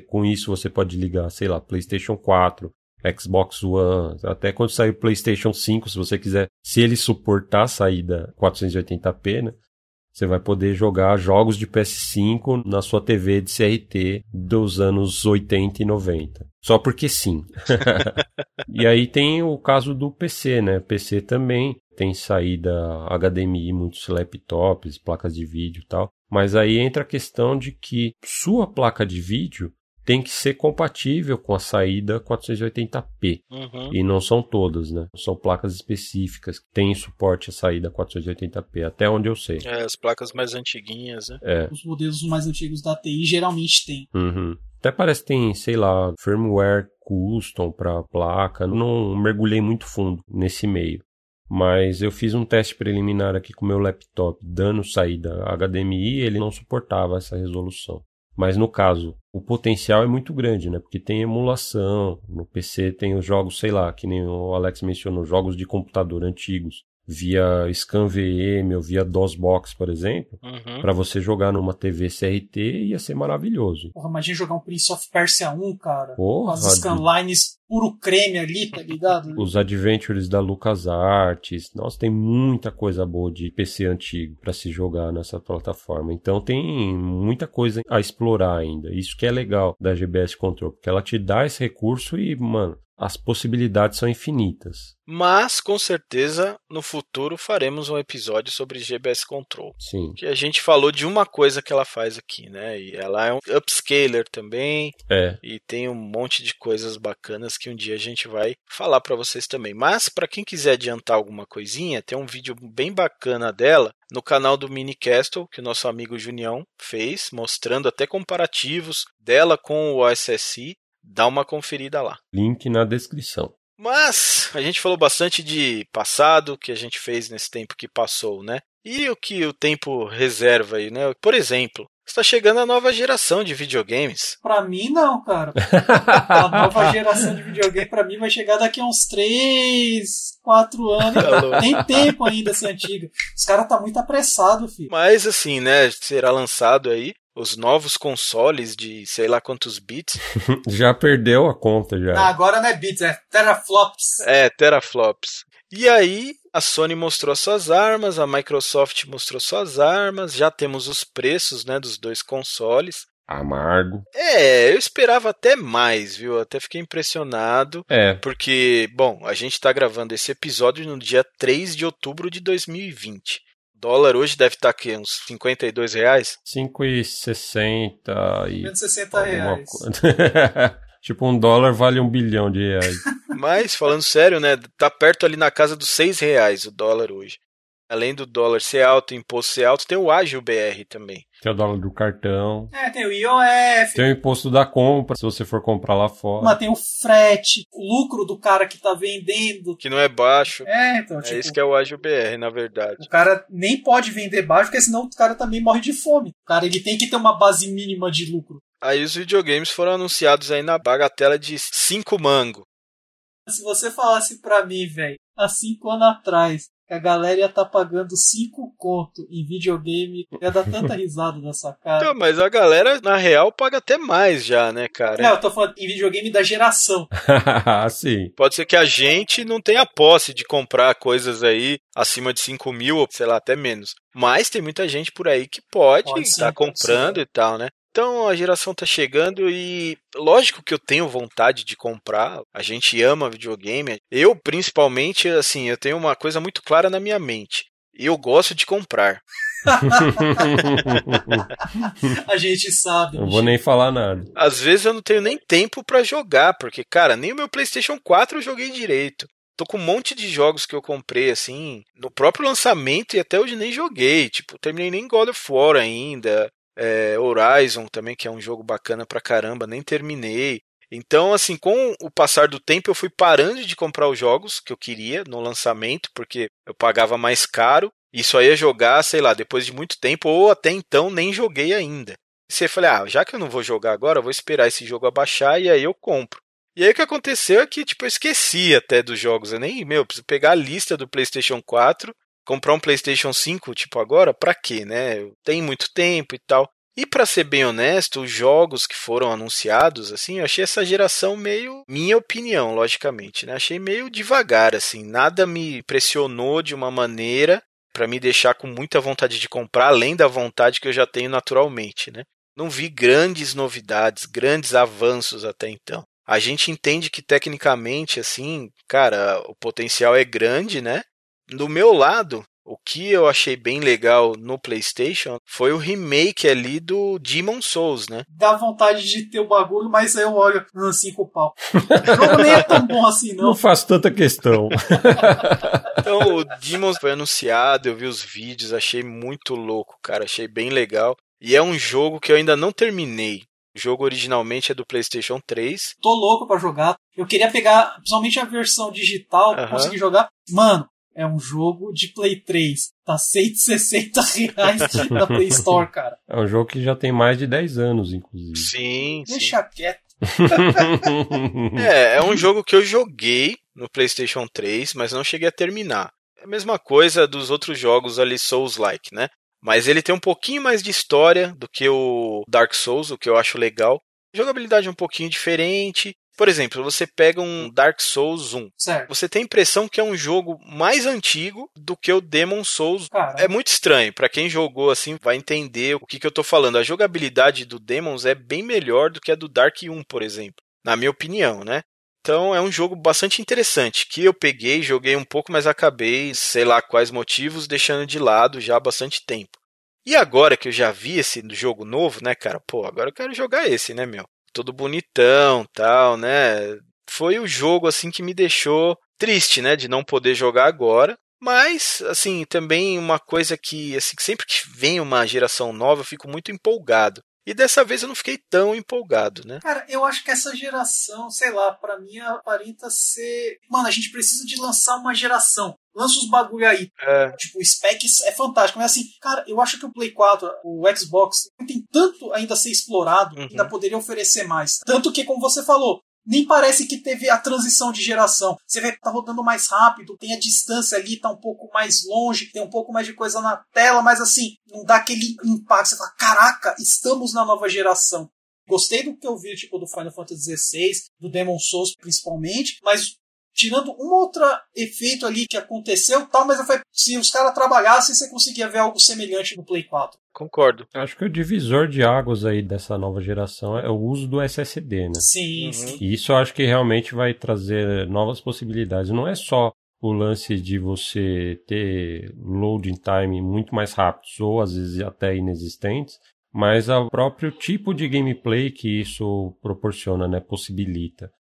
com isso você pode ligar, sei lá, PlayStation 4, Xbox One, até quando sair o PlayStation 5, se você quiser, se ele suportar a saída 480p, né? Você vai poder jogar jogos de PS5 na sua TV de CRT dos anos 80 e 90. Só porque sim. e aí tem o caso do PC, né? PC também tem saída HDMI, muitos laptops, placas de vídeo e tal. Mas aí entra a questão de que sua placa de vídeo tem que ser compatível com a saída 480p. Uhum. E não são todas, né? São placas específicas que têm suporte à saída 480p, até onde eu sei. É, as placas mais antiguinhas, né? É. Os modelos mais antigos da TI geralmente têm. Uhum. Até parece que tem, sei lá, firmware custom para placa. Não mergulhei muito fundo nesse meio. Mas eu fiz um teste preliminar aqui com o meu laptop, dando saída HDMI, ele não suportava essa resolução. Mas no caso, o potencial é muito grande, né? Porque tem emulação, no PC tem os jogos, sei lá, que nem o Alex mencionou, jogos de computador antigos via ScanVM ou via DOSBox, por exemplo, Uhum. para você jogar numa TV CRT ia ser maravilhoso. Porra, imagina jogar um Prince of Persia 1, cara. Com Porra, as scanlines puro creme ali, tá ligado? os adventures da LucasArts, nossa, tem muita coisa boa de PC antigo para se jogar nessa plataforma. Então tem muita coisa a explorar ainda. Isso que é legal da GBS Control, porque ela te dá esse recurso e, mano, as possibilidades são infinitas. Mas, com certeza, no futuro faremos um episódio sobre GBS Control. Sim. Que a gente falou de uma coisa que ela faz aqui, né? E ela é um upscaler também. É. E tem um monte de coisas bacanas que um dia a gente vai falar para vocês também. Mas, para quem quiser adiantar alguma coisinha, tem um vídeo bem bacana dela no canal do Minicastle, que o nosso amigo Junião fez, mostrando até comparativos dela com o OSSI. Dá uma conferida lá. Link na descrição. Mas a gente falou bastante de passado, que a gente fez nesse tempo que passou, né? E o que o tempo reserva aí, né? Por exemplo, está chegando a nova geração de videogames. Pra mim, não, cara. A nova geração de videogame, pra mim, vai chegar daqui a uns 3, 4 anos. Alô. Tem tempo ainda ser antiga. Os caras tá muito apressado, filho. Mas assim, né? Será lançado aí os novos consoles de sei lá quantos bits. já perdeu a conta já. Ah, agora não é bits, é teraflops. É, teraflops. E aí, a Sony mostrou suas armas, a Microsoft mostrou suas armas, já temos os preços, né, dos dois consoles. Amargo. É, eu esperava até mais, viu? Até fiquei impressionado. É. Porque, bom, a gente tá gravando esse episódio no dia 3 de outubro de 2020. O dólar hoje deve estar aqui, uns 52 reais. 5,60 e. Menos 60 alguma reais. coisa. tipo, um dólar vale um bilhão de reais. Mas, falando sério, né? Tá perto ali na casa dos 6 reais o dólar hoje. Além do dólar ser alto, o imposto ser alto, tem o ágil BR também. Tem o dólar do cartão. É, tem o IOF, Tem o imposto da compra, se você for comprar lá fora. mas tem o frete, o lucro do cara que tá vendendo. Que não é baixo. É, então, É tipo, isso que é o ágil BR, na verdade. o cara nem pode vender baixo, porque senão o cara também morre de fome. O cara, ele tem que ter uma base mínima de lucro. Aí os videogames foram anunciados aí na bagatela de 5 mango. Se você falasse pra mim, velho, há cinco anos atrás, que a galera ia tá pagando cinco conto em videogame, ia dar tanta risada dessa cara. Então, mas a galera, na real, paga até mais já, né, cara? Não, eu tô falando em videogame da geração. Sim. Pode ser que a gente não tenha posse de comprar coisas aí acima de 5 mil, ou sei lá, até menos. Mas tem muita gente por aí que pode estar pode comprando sim. e tal, né? Então a geração tá chegando e lógico que eu tenho vontade de comprar. A gente ama videogame. Eu, principalmente, assim, eu tenho uma coisa muito clara na minha mente. Eu gosto de comprar. A gente sabe. Não vou nem falar nada. Às vezes eu não tenho nem tempo pra jogar, porque, cara, nem o meu PlayStation 4 eu joguei direito. Tô com um monte de jogos que eu comprei, assim, no próprio lançamento e até hoje nem joguei. Tipo, terminei nem God of War ainda. É, Horizon também, que é um jogo bacana pra caramba, nem terminei. Então, assim, com o passar do tempo, eu fui parando de comprar os jogos que eu queria no lançamento, porque eu pagava mais caro. E só ia jogar, sei lá, depois de muito tempo, ou até então nem joguei ainda. E você falei, ah, já que eu não vou jogar agora, eu vou esperar esse jogo abaixar e aí eu compro. E aí o que aconteceu é que, tipo, eu esqueci até dos jogos. Eu nem, meu, preciso pegar a lista do PlayStation 4, comprar um PlayStation 5, tipo, agora, pra quê, né? Tem muito tempo e tal. E pra ser bem honesto, os jogos que foram anunciados, assim, eu achei essa geração meio, minha opinião, logicamente, né? Achei meio devagar, assim, nada me pressionou de uma maneira pra me deixar com muita vontade de comprar, além da vontade que eu já tenho naturalmente, né? Não vi grandes novidades, grandes avanços até então. A gente entende que tecnicamente, assim, cara, o potencial é grande, né? Do meu lado, o que eu achei bem legal no PlayStation foi o remake ali do Demon Souls, né? Dá vontade de ter o bagulho, mas aí eu olho assim com o pau. O jogo nem é tão bom assim, não. Não faço tanta questão. então, o Demon foi anunciado, eu vi os vídeos, achei muito louco, cara. Achei bem legal. E é um jogo que eu ainda não terminei. O jogo originalmente é do PlayStation 3. Tô louco para jogar. Eu queria pegar, principalmente a versão digital, uhum. conseguir jogar. Mano, é um jogo de Play 3. Tá 160 reais na Play Store, cara. É um jogo que já tem mais de 10 anos, inclusive. Sim. Deixa sim. quieto. é, é um jogo que eu joguei no PlayStation 3, mas não cheguei a terminar. É a mesma coisa dos outros jogos ali Souls-like, né? Mas ele tem um pouquinho mais de história do que o Dark Souls, o que eu acho legal. Jogabilidade um pouquinho diferente. Por exemplo, você pega um Dark Souls 1. Certo. Você tem a impressão que é um jogo mais antigo do que o Demon Souls. Caramba. É muito estranho. Para quem jogou assim, vai entender o que, que eu tô falando. A jogabilidade do Demons é bem melhor do que a do Dark 1, por exemplo. Na minha opinião, né? Então é um jogo bastante interessante que eu peguei, joguei um pouco, mas acabei, sei lá quais motivos, deixando de lado já há bastante tempo. E agora que eu já vi esse jogo novo, né, cara? Pô, agora eu quero jogar esse, né, meu? Todo bonitão, tal, né? Foi o jogo assim que me deixou triste, né, de não poder jogar agora. Mas, assim, também uma coisa que, assim, sempre que vem uma geração nova, eu fico muito empolgado. E dessa vez eu não fiquei tão empolgado, né? Cara, eu acho que essa geração, sei lá, para mim aparenta ser. Mano, a gente precisa de lançar uma geração. Lança os bagulho aí. É. Tipo, o specs é fantástico. Mas assim, cara, eu acho que o Play 4, o Xbox, tem tanto ainda a ser explorado, uhum. ainda poderia oferecer mais. Tanto que, como você falou, nem parece que teve a transição de geração. Você vê que tá rodando mais rápido, tem a distância ali, tá um pouco mais longe, tem um pouco mais de coisa na tela, mas assim, não dá aquele impacto. Você fala, caraca, estamos na nova geração. Gostei do que eu vi, tipo, do Final Fantasy XVI, do Demon Souls principalmente, mas tirando um outro efeito ali que aconteceu, tal, mas foi, se os caras trabalhassem, você conseguia ver algo semelhante no Play 4. Concordo. Acho que o divisor de águas aí dessa nova geração é o uso do SSD, né? Sim, uhum. sim. E isso eu acho que realmente vai trazer novas possibilidades. Não é só o lance de você ter loading time muito mais rápidos ou às vezes até inexistentes, mas o próprio tipo de gameplay que isso proporciona, né, possibilita.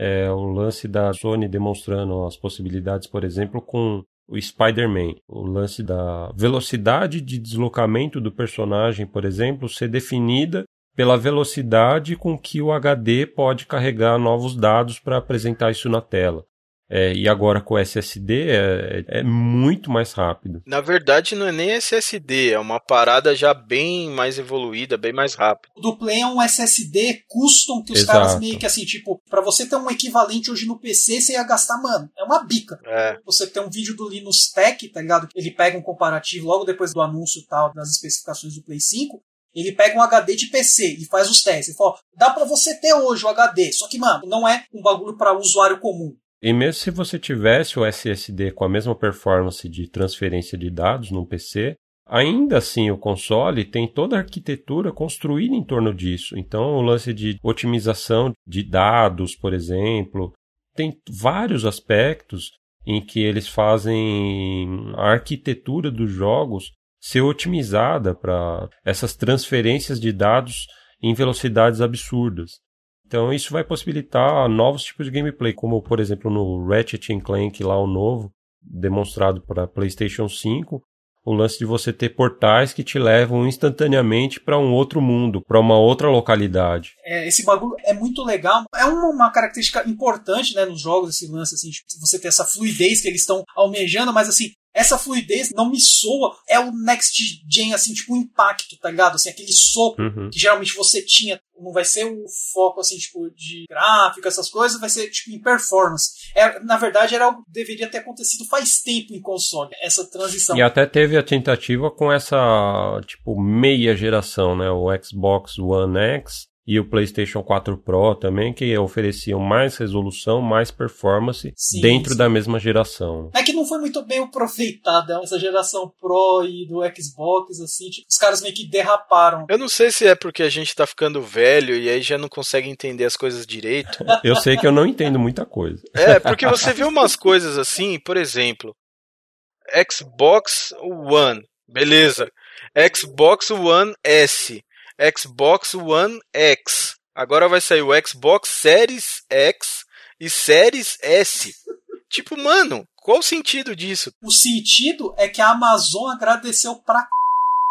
É o lance da Sony demonstrando as possibilidades, por exemplo, com o Spider-Man. O lance da velocidade de deslocamento do personagem, por exemplo, ser definida pela velocidade com que o HD pode carregar novos dados para apresentar isso na tela. É, e agora com o SSD é, é, muito mais rápido. Na verdade, não é nem SSD, é uma parada já bem mais evoluída, bem mais rápida. O do Play é um SSD custom que os Exato. caras meio que assim, tipo, para você ter um equivalente hoje no PC, você ia gastar, mano, é uma bica. É. Você tem um vídeo do Linus Tech, tá ligado? Ele pega um comparativo logo depois do anúncio tal das especificações do Play 5. Ele pega um HD de PC e faz os testes. Ele fala, dá para você ter hoje o HD, só que, mano, não é um bagulho para usuário comum. E mesmo se você tivesse o SSD com a mesma performance de transferência de dados num PC, ainda assim o console tem toda a arquitetura construída em torno disso. Então, o lance de otimização de dados, por exemplo, tem vários aspectos em que eles fazem a arquitetura dos jogos ser otimizada para essas transferências de dados em velocidades absurdas. Então isso vai possibilitar novos tipos de gameplay, como por exemplo no Ratchet Clank lá o novo, demonstrado para PlayStation 5, o lance de você ter portais que te levam instantaneamente para um outro mundo, para uma outra localidade. É, esse bagulho é muito legal. É uma, uma, característica importante né, nos jogos, esse lance, assim, você ter essa fluidez que eles estão almejando, mas assim, essa fluidez não me soa. É o next gen, assim, tipo, um impacto, tá ligado? Assim, aquele soco uhum. que geralmente você tinha. Não vai ser o foco, assim, tipo, de gráfico, essas coisas, vai ser, tipo, em performance. É, na verdade, era algo que deveria ter acontecido faz tempo em console, essa transição. E até teve a tentativa com essa, tipo, meia geração, né? O Xbox One X e o PlayStation 4 Pro também, que ofereciam mais resolução, mais performance sim, dentro sim. da mesma geração. É que não foi muito bem aproveitada essa geração Pro e do Xbox, assim, tipo, os caras meio que derraparam. Eu não sei se é porque a gente tá ficando velho e aí já não consegue entender as coisas direito. eu sei que eu não entendo muita coisa. É, porque você vê umas coisas assim, por exemplo, Xbox One. Beleza. Xbox One S. Xbox One X. Agora vai sair o Xbox Series X e Series S. Tipo, mano, qual o sentido disso? O sentido é que a Amazon agradeceu pra c...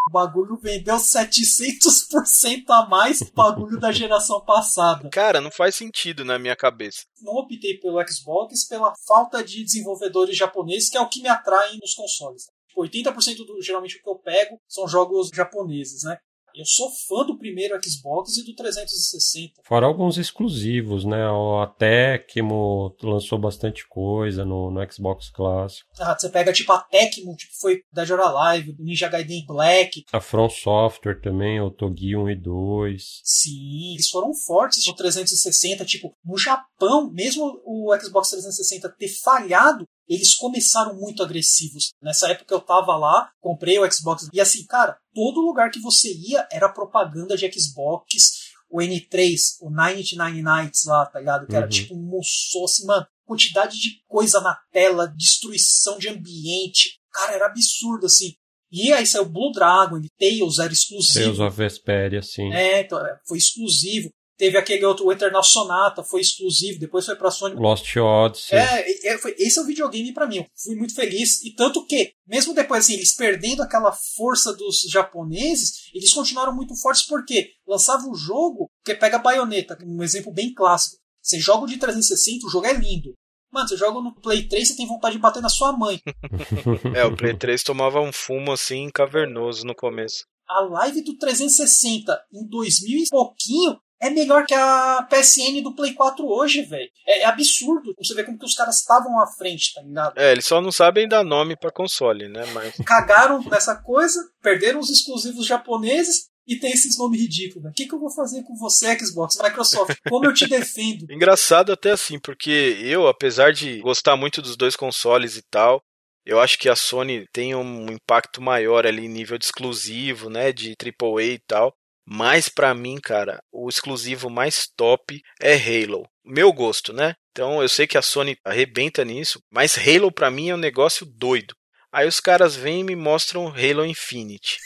O bagulho vendeu 700% a mais o bagulho da geração passada. Cara, não faz sentido na minha cabeça. Não optei pelo Xbox pela falta de desenvolvedores japoneses, que é o que me atrai nos consoles. 80% do geralmente o que eu pego são jogos japoneses, né? Eu sou fã do primeiro Xbox e do 360. Fora alguns exclusivos, né? A Tecmo lançou bastante coisa no, no Xbox clássico. Ah, você pega tipo a Tecmo, tipo foi Dead or Alive, Ninja Gaiden Black. A From Software também, o Togi 1 e 2. Sim, eles foram fortes no 360. Tipo, no Japão, mesmo o Xbox 360 ter falhado, eles começaram muito agressivos. Nessa época eu tava lá, comprei o Xbox e assim, cara, todo lugar que você ia era propaganda de Xbox, o N3, o 99 Nights lá, tá ligado? Que uhum. era tipo um moço assim, mano, quantidade de coisa na tela, destruição de ambiente, cara, era absurdo assim. E aí saiu Blue Dragon, Tails era exclusivo. Tales of Vesperia, sim. É, então, é, foi exclusivo. Teve aquele outro, o Eternal Sonata, foi exclusivo, depois foi pra Sony. Lost Odyssey. É, é foi, esse é o videogame para mim. Eu fui muito feliz. E tanto que, mesmo depois, assim, eles perdendo aquela força dos japoneses, eles continuaram muito fortes porque lançava o jogo, que pega a baioneta, um exemplo bem clássico. Você joga o de 360, o jogo é lindo. Mano, você joga no Play 3, você tem vontade de bater na sua mãe. é, o Play 3 tomava um fumo assim cavernoso no começo. A live do 360 em 2000 e pouquinho é melhor que a PSN do Play 4 hoje, velho. É, é, absurdo. Você vê como que os caras estavam à frente, tá ligado? É, eles só não sabem dar nome para console, né? Mas... Cagaram nessa coisa, perderam os exclusivos japoneses e tem esses nomes ridículos. O que, que eu vou fazer com você, Xbox, Microsoft? Como eu te defendo? Engraçado até assim, porque eu, apesar de gostar muito dos dois consoles e tal, eu acho que a Sony tem um impacto maior ali em nível de exclusivo, né, de AAA e tal. Mas para mim, cara, o exclusivo mais top é Halo. Meu gosto, né? Então eu sei que a Sony arrebenta nisso, mas Halo para mim é um negócio doido. Aí os caras vêm e me mostram Halo Infinite.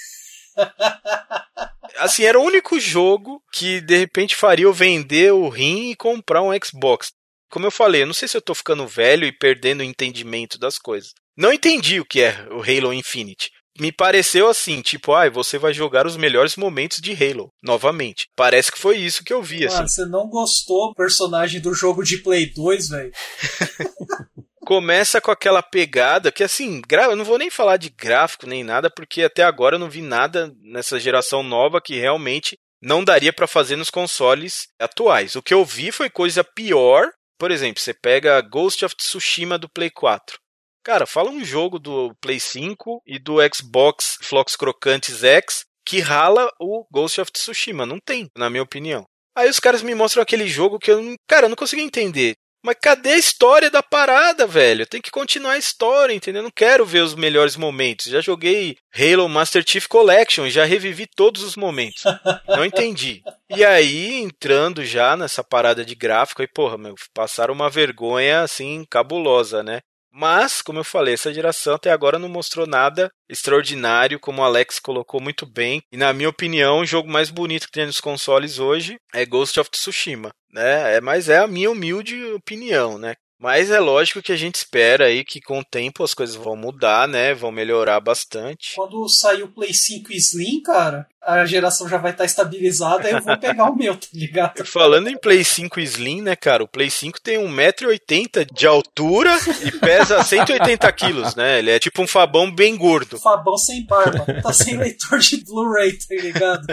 assim, era o único jogo que de repente faria eu vender o rim e comprar um Xbox. Como eu falei, eu não sei se eu tô ficando velho e perdendo o entendimento das coisas. Não entendi o que é o Halo Infinite me pareceu assim, tipo, ai, ah, você vai jogar os melhores momentos de Halo, novamente. Parece que foi isso que eu vi, Mano, assim. Você não gostou do personagem do jogo de Play 2, velho? Começa com aquela pegada que, assim, eu não vou nem falar de gráfico nem nada, porque até agora eu não vi nada nessa geração nova que realmente não daria para fazer nos consoles atuais. O que eu vi foi coisa pior. Por exemplo, você pega Ghost of Tsushima do Play 4. Cara, fala um jogo do Play 5 e do Xbox Flocos Crocantes X que rala o Ghost of Tsushima. Não tem, na minha opinião. Aí os caras me mostram aquele jogo que eu. Cara, eu não consegui entender. Mas cadê a história da parada, velho? Tem que continuar a história, entendeu? Eu não quero ver os melhores momentos. Já joguei Halo Master Chief Collection, já revivi todos os momentos. Não entendi. E aí, entrando já nessa parada de gráfico, aí, porra, meu, passaram uma vergonha assim cabulosa, né? Mas, como eu falei, essa geração até agora não mostrou nada extraordinário, como o Alex colocou muito bem. E na minha opinião, o jogo mais bonito que tem nos consoles hoje é Ghost of Tsushima, né? É, mas é a minha humilde opinião, né? Mas é lógico que a gente espera aí que com o tempo as coisas vão mudar, né? Vão melhorar bastante. Quando sair o Play 5 Slim, cara, a geração já vai estar tá estabilizada, aí eu vou pegar o meu, tá ligado? Falando em Play 5 Slim, né, cara? O Play 5 tem 1,80m de altura e pesa 180 quilos, né? Ele é tipo um Fabão bem gordo. Fabão sem barba. Tá sem leitor de Blu-ray, tá ligado?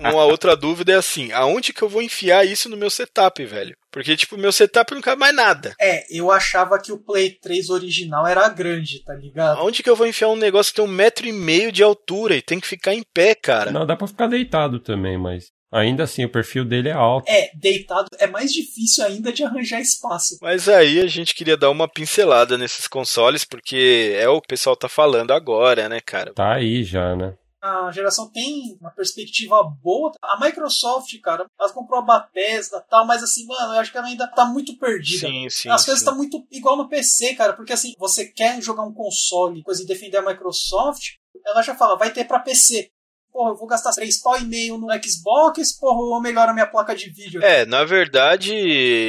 Uma outra dúvida é assim: aonde que eu vou enfiar isso no meu setup, velho? Porque, tipo, meu setup não cabe mais nada. É, eu achava que o Play 3 original era grande, tá ligado? Onde que eu vou enfiar um negócio que tem um metro e meio de altura e tem que ficar em pé, cara? Não, dá pra ficar deitado também, mas. Ainda assim, o perfil dele é alto. É, deitado é mais difícil ainda de arranjar espaço. Mas aí a gente queria dar uma pincelada nesses consoles, porque é o que o pessoal tá falando agora, né, cara? Tá aí já, né? A geração tem uma perspectiva boa. A Microsoft, cara, ela comprou a Bethesda e tal, mas assim, mano, eu acho que ela ainda tá muito perdida. Sim, sim. As coisas estão muito igual no PC, cara, porque assim, você quer jogar um console, coisa e defender a Microsoft, ela já fala, vai ter pra PC porra, eu vou gastar 3 pau e meio no Xbox, porra, eu melhoro a minha placa de vídeo. É, na verdade,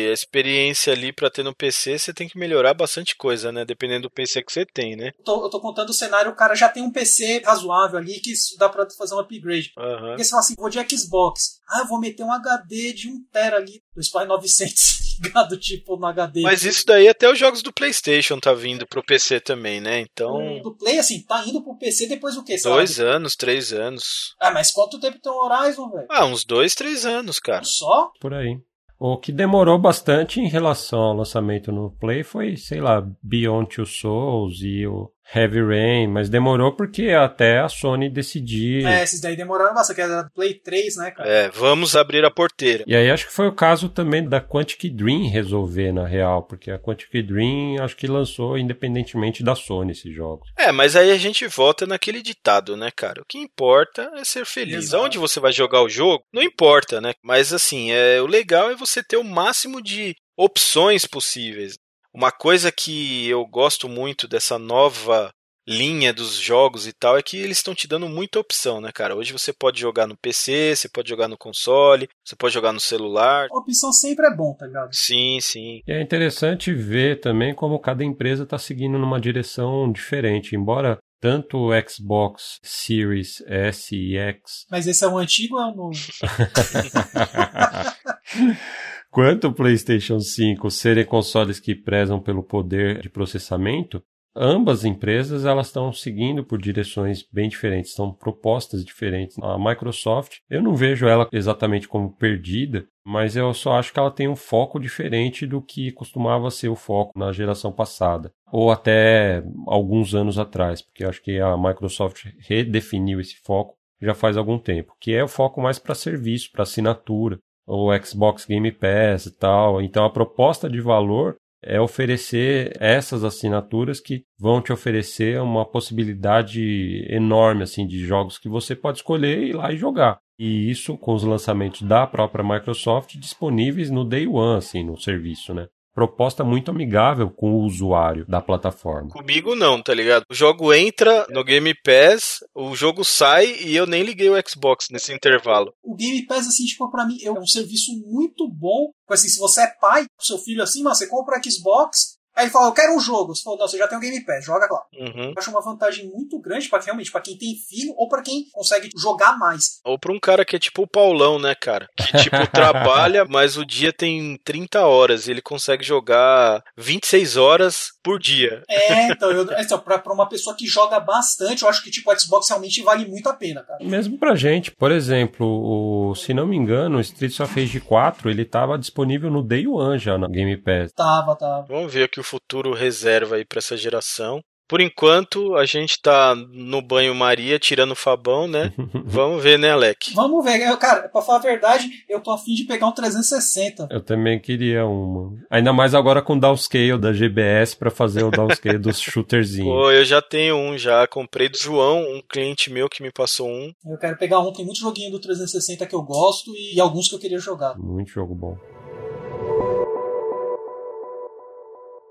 a experiência ali pra ter no PC, você tem que melhorar bastante coisa, né? Dependendo do PC que você tem, né? Eu tô, eu tô contando o cenário, o cara já tem um PC razoável ali, que isso dá pra fazer um upgrade. Uhum. Porque você fala assim, vou de Xbox. Ah, eu vou meter um HD de 1 tera ali, do Spy 900 ligado, tipo, no HD. Mas isso daí até os jogos do PlayStation tá vindo pro PC também, né? Então. Do Play, assim, tá indo pro PC depois o quê? Sei Dois anos, três anos. Ah, mas quanto tempo tem o Horizon, velho? Ah, uns dois, três anos, cara. Só? Por aí. O que demorou bastante em relação ao lançamento no Play foi, sei lá, Beyond Two Souls e o Heavy Rain, mas demorou porque até a Sony decidir. É, esses daí demoraram bastante, que era Play 3, né, cara? É, vamos abrir a porteira. E aí acho que foi o caso também da Quantic Dream resolver, na real, porque a Quantic Dream acho que lançou independentemente da Sony esses jogos. É, mas aí a gente volta naquele ditado, né, cara? O que importa é ser feliz. Exato. Aonde você vai jogar o jogo, não importa, né? Mas assim, é, o legal é você ter o máximo de opções possíveis. Uma coisa que eu gosto muito dessa nova linha dos jogos e tal é que eles estão te dando muita opção, né, cara? Hoje você pode jogar no PC, você pode jogar no console, você pode jogar no celular. A opção sempre é bom, tá ligado? Sim, sim. E é interessante ver também como cada empresa está seguindo numa direção diferente, embora tanto o Xbox Series S e X Mas esse é o antigo ou é o novo? quanto o PlayStation 5 serem consoles que prezam pelo poder de processamento, ambas empresas elas estão seguindo por direções bem diferentes, são propostas diferentes. A Microsoft, eu não vejo ela exatamente como perdida, mas eu só acho que ela tem um foco diferente do que costumava ser o foco na geração passada, ou até alguns anos atrás, porque acho que a Microsoft redefiniu esse foco já faz algum tempo, que é o foco mais para serviço, para assinatura, o Xbox Game Pass e tal. Então a proposta de valor é oferecer essas assinaturas que vão te oferecer uma possibilidade enorme assim de jogos que você pode escolher e ir lá e jogar. E isso com os lançamentos da própria Microsoft disponíveis no day one assim no serviço, né? Proposta muito amigável com o usuário da plataforma. Comigo não, tá ligado? O jogo entra no Game Pass, o jogo sai e eu nem liguei o Xbox nesse intervalo. O Game Pass, assim, tipo, pra mim, é um serviço muito bom. Assim, se você é pai, seu filho assim, mano, você compra o Xbox, aí ele fala, eu quero um jogo. Você fala, não, você já tem o Game Pass, joga lá. Uhum. Eu acho uma vantagem muito grande para realmente para quem tem filho ou para quem consegue jogar mais. Ou pra um cara que é tipo o Paulão, né, cara? Que tipo trabalha, mas o dia tem 30 horas e ele consegue jogar 26 horas por dia. É, então, eu, então pra, pra uma pessoa que joga bastante, eu acho que tipo o Xbox realmente vale muito a pena, cara. Mesmo pra gente, por exemplo, o, se não me engano, o Streets of Rage 4, ele estava disponível no Day One já na Game Pass. Tava, tava. Vamos ver o que o futuro reserva aí pra essa geração. Por enquanto, a gente tá no banho-maria, tirando o Fabão, né? Vamos ver, né, Alec? Vamos ver, eu, cara, pra falar a verdade, eu tô afim de pegar um 360. Eu também queria uma. Ainda mais agora com o downscale da GBS pra fazer o downscale dos shooterzinhos. Pô, eu já tenho um já. Comprei do João, um cliente meu que me passou um. Eu quero pegar um, tem muito joguinho do 360 que eu gosto e alguns que eu queria jogar. Muito jogo bom.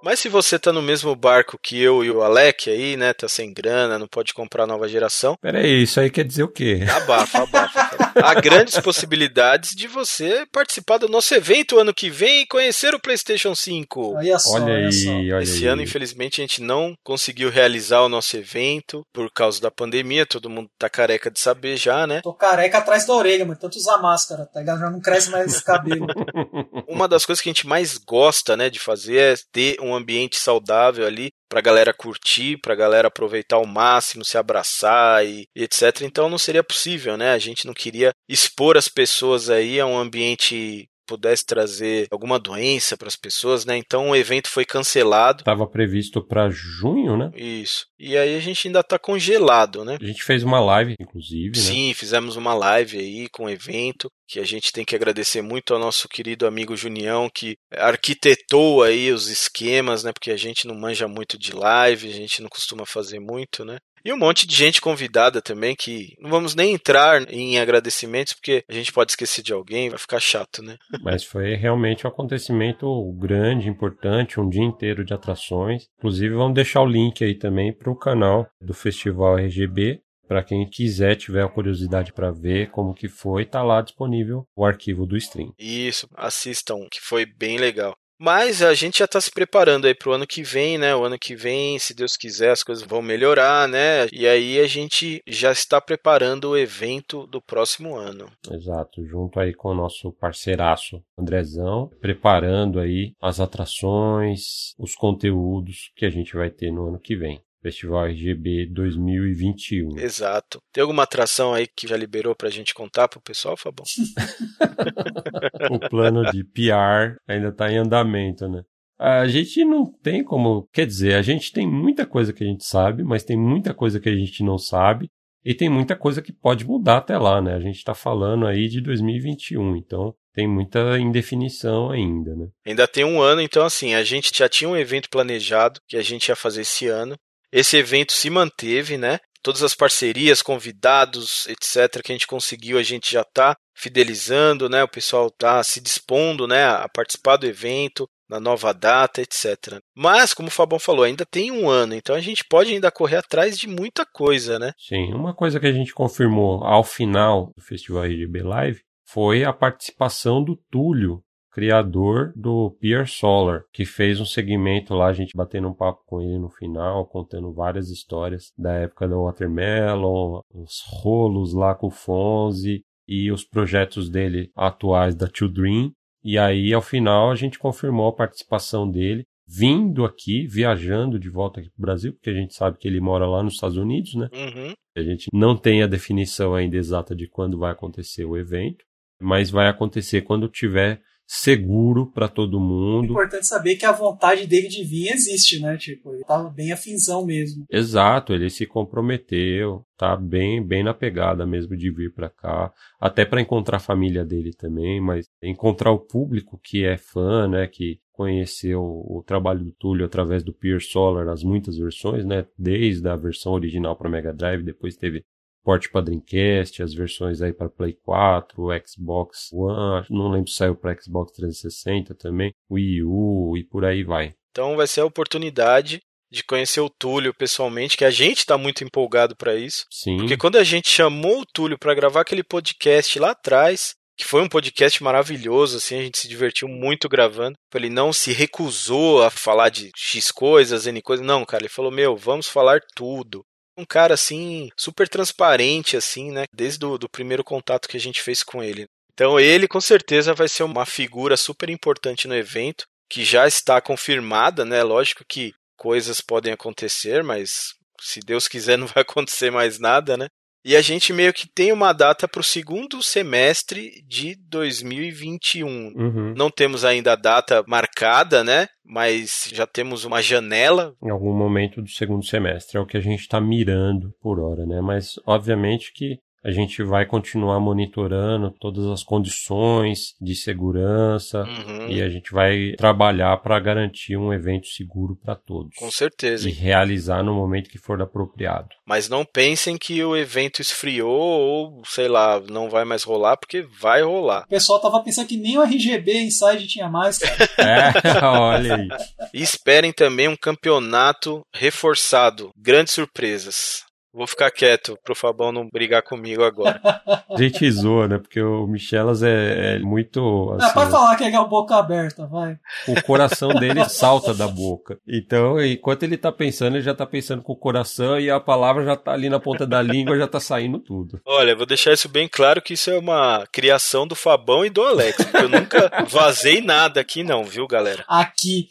Mas se você tá no mesmo barco que eu e o Alec aí, né? Tá sem grana, não pode comprar nova geração. Pera aí, isso aí quer dizer o quê? Abafa, abafa. Há grandes possibilidades de você participar do nosso evento ano que vem e conhecer o PlayStation 5. Olha só, Olha olha aí, só. olha Esse aí. ano, infelizmente, a gente não conseguiu realizar o nosso evento por causa da pandemia. Todo mundo tá careca de saber já, né? Tô careca atrás da orelha, mas tanto usar máscara, tá ligado? Já não cresce mais esse cabelo. Uma das coisas que a gente mais gosta, né, de fazer é ter um ambiente saudável ali pra galera curtir, pra galera aproveitar ao máximo, se abraçar e, e etc. Então não seria possível, né? A gente não queria expor as pessoas aí a um ambiente pudesse trazer alguma doença para as pessoas, né? Então o evento foi cancelado. Tava previsto pra junho, né? Isso. E aí a gente ainda tá congelado, né? A gente fez uma live, inclusive, né? Sim, fizemos uma live aí com o evento, que a gente tem que agradecer muito ao nosso querido amigo Junião, que arquitetou aí os esquemas, né? Porque a gente não manja muito de live, a gente não costuma fazer muito, né? E um monte de gente convidada também, que não vamos nem entrar em agradecimentos, porque a gente pode esquecer de alguém, vai ficar chato, né? Mas foi realmente um acontecimento grande, importante, um dia inteiro de atrações. Inclusive, vamos deixar o link aí também para o canal do Festival RGB. Para quem quiser, tiver a curiosidade para ver como que foi, tá lá disponível o arquivo do stream. Isso, assistam, que foi bem legal. Mas a gente já está se preparando aí para o ano que vem, né? O ano que vem, se Deus quiser, as coisas vão melhorar, né? E aí a gente já está preparando o evento do próximo ano. Exato, junto aí com o nosso parceiraço Andrezão, preparando aí as atrações, os conteúdos que a gente vai ter no ano que vem. Festival RGB 2021. Exato. Tem alguma atração aí que já liberou pra gente contar pro pessoal, Fabão? o plano de PR ainda tá em andamento, né? A gente não tem como. Quer dizer, a gente tem muita coisa que a gente sabe, mas tem muita coisa que a gente não sabe. E tem muita coisa que pode mudar até lá, né? A gente está falando aí de 2021, então tem muita indefinição ainda, né? Ainda tem um ano, então assim, a gente já tinha um evento planejado que a gente ia fazer esse ano. Esse evento se manteve, né? Todas as parcerias, convidados, etc., que a gente conseguiu, a gente já está fidelizando, né? O pessoal está se dispondo, né, a participar do evento, na nova data, etc. Mas, como o Fabão falou, ainda tem um ano, então a gente pode ainda correr atrás de muita coisa, né? Sim, uma coisa que a gente confirmou ao final do Festival RGB Live foi a participação do Túlio criador do Pier Solar, que fez um segmento lá, a gente batendo um papo com ele no final, contando várias histórias da época da Watermelon, os rolos lá com o Fonzi e os projetos dele atuais da Two Dream. E aí, ao final, a gente confirmou a participação dele, vindo aqui, viajando de volta aqui para o Brasil, porque a gente sabe que ele mora lá nos Estados Unidos, né? Uhum. A gente não tem a definição ainda exata de quando vai acontecer o evento, mas vai acontecer quando tiver seguro para todo mundo. É importante saber que a vontade dele de vir existe, né? Tipo, ele tava bem afinzão mesmo. Exato, ele se comprometeu, tá bem, bem na pegada mesmo de vir para cá, até para encontrar a família dele também, mas encontrar o público que é fã, né, que conheceu o trabalho do Túlio através do Pier Solar, as muitas versões, né, desde a versão original para Mega Drive, depois teve porte para Dreamcast, as versões aí para Play 4, Xbox One, não lembro se saiu para Xbox 360 também, Wii U e por aí vai. Então vai ser a oportunidade de conhecer o Túlio pessoalmente, que a gente está muito empolgado para isso. Sim. Porque quando a gente chamou o Túlio para gravar aquele podcast lá atrás, que foi um podcast maravilhoso, assim, a gente se divertiu muito gravando. Ele não se recusou a falar de X coisas, N coisas. Não, cara, ele falou: Meu, vamos falar tudo um cara assim, super transparente, assim, né? Desde o primeiro contato que a gente fez com ele. Então ele com certeza vai ser uma figura super importante no evento, que já está confirmada, né? Lógico que coisas podem acontecer, mas se Deus quiser não vai acontecer mais nada, né? E a gente meio que tem uma data para o segundo semestre de 2021. Uhum. Não temos ainda a data marcada, né? Mas já temos uma janela. Em algum momento do segundo semestre. É o que a gente está mirando por hora, né? Mas, obviamente, que a gente vai continuar monitorando todas as condições de segurança uhum. e a gente vai trabalhar para garantir um evento seguro para todos. Com certeza. E realizar no momento que for apropriado. Mas não pensem que o evento esfriou ou, sei lá, não vai mais rolar, porque vai rolar. O pessoal tava pensando que nem o RGB Inside tinha mais, cara. é, olha aí. E esperem também um campeonato reforçado. Grandes surpresas. Vou ficar quieto pro Fabão não brigar comigo agora. A gente zoa, né? Porque o Michelas é, é muito. Assim, é, pode falar que é a boca aberta, vai. O coração dele salta da boca. Então, enquanto ele tá pensando, ele já tá pensando com o coração e a palavra já tá ali na ponta da língua, já tá saindo tudo. Olha, vou deixar isso bem claro que isso é uma criação do Fabão e do Alex. Porque eu nunca vazei nada aqui, não, viu, galera? Aqui.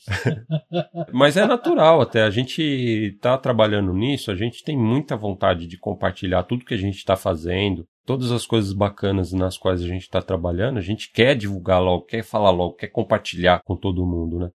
Mas é natural até. A gente tá trabalhando nisso, a gente tem muita vontade vontade de compartilhar tudo que a gente está fazendo, todas as coisas bacanas nas quais a gente está trabalhando, a gente quer divulgar logo, quer falar logo, quer compartilhar com todo mundo, né?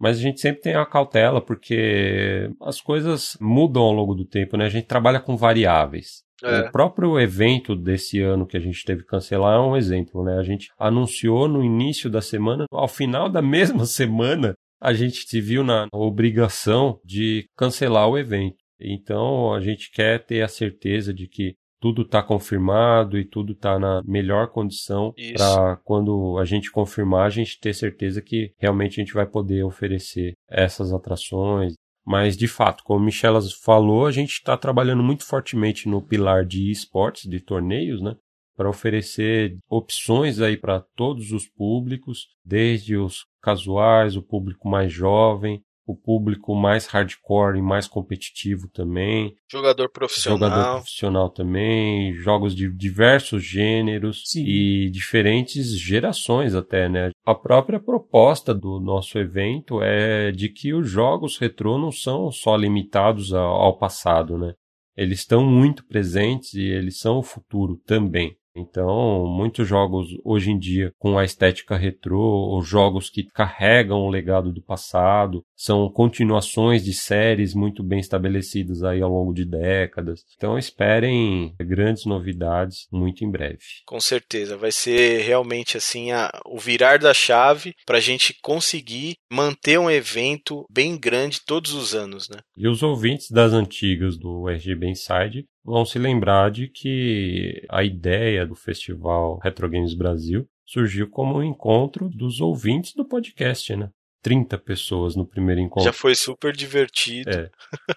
Mas a gente sempre tem a cautela porque as coisas mudam ao longo do tempo, né? A gente trabalha com variáveis. É. O próprio evento desse ano que a gente teve que cancelar é um exemplo, né? A gente anunciou no início da semana, ao final da mesma semana, a gente se viu na obrigação de cancelar o evento. Então a gente quer ter a certeza de que tudo está confirmado e tudo está na melhor condição para quando a gente confirmar, a gente ter certeza que realmente a gente vai poder oferecer essas atrações. Mas, de fato, como Michelas falou, a gente está trabalhando muito fortemente no pilar de esportes, de torneios, né? Para oferecer opções aí para todos os públicos, desde os casuais, o público mais jovem, o público mais hardcore e mais competitivo também. Jogador profissional. Jogador profissional também, jogos de diversos gêneros Sim. e diferentes gerações até, né? A própria proposta do nosso evento é de que os jogos retrô não são só limitados ao passado, né? Eles estão muito presentes e eles são o futuro também. Então, muitos jogos hoje em dia com a estética retrô, ou jogos que carregam o legado do passado, são continuações de séries muito bem estabelecidas aí ao longo de décadas. Então, esperem grandes novidades muito em breve. Com certeza, vai ser realmente assim a, o virar da chave para a gente conseguir manter um evento bem grande todos os anos, né? E os ouvintes das antigas do RGB Inside vão se lembrar de que a ideia do festival Retro Games Brasil surgiu como um encontro dos ouvintes do podcast, né? 30 pessoas no primeiro encontro. Já foi super divertido. É.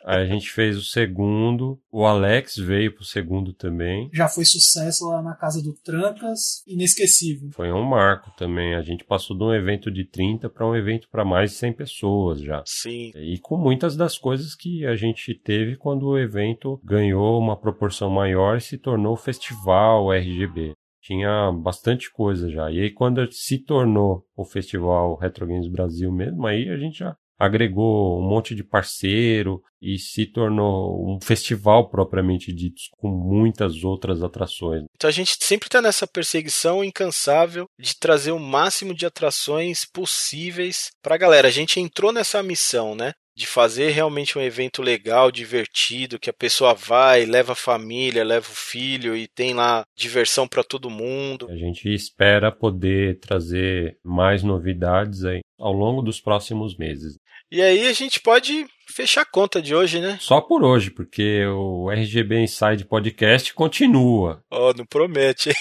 Aí a gente fez o segundo, o Alex veio pro segundo também. Já foi sucesso lá na casa do Trancas, inesquecível. Foi um marco também. A gente passou de um evento de 30 para um evento para mais de 100 pessoas já. Sim. E com muitas das coisas que a gente teve quando o evento ganhou uma proporção maior e se tornou festival RGB tinha bastante coisa já. E aí quando se tornou o festival Retro Games Brasil mesmo, aí a gente já agregou um monte de parceiro e se tornou um festival propriamente dito, com muitas outras atrações. Então a gente sempre está nessa perseguição incansável de trazer o máximo de atrações possíveis para a galera. A gente entrou nessa missão, né? De fazer realmente um evento legal, divertido, que a pessoa vai, leva a família, leva o filho e tem lá diversão para todo mundo. A gente espera poder trazer mais novidades aí ao longo dos próximos meses. E aí a gente pode fechar a conta de hoje, né? Só por hoje, porque o RGB Inside Podcast continua. Oh, não promete.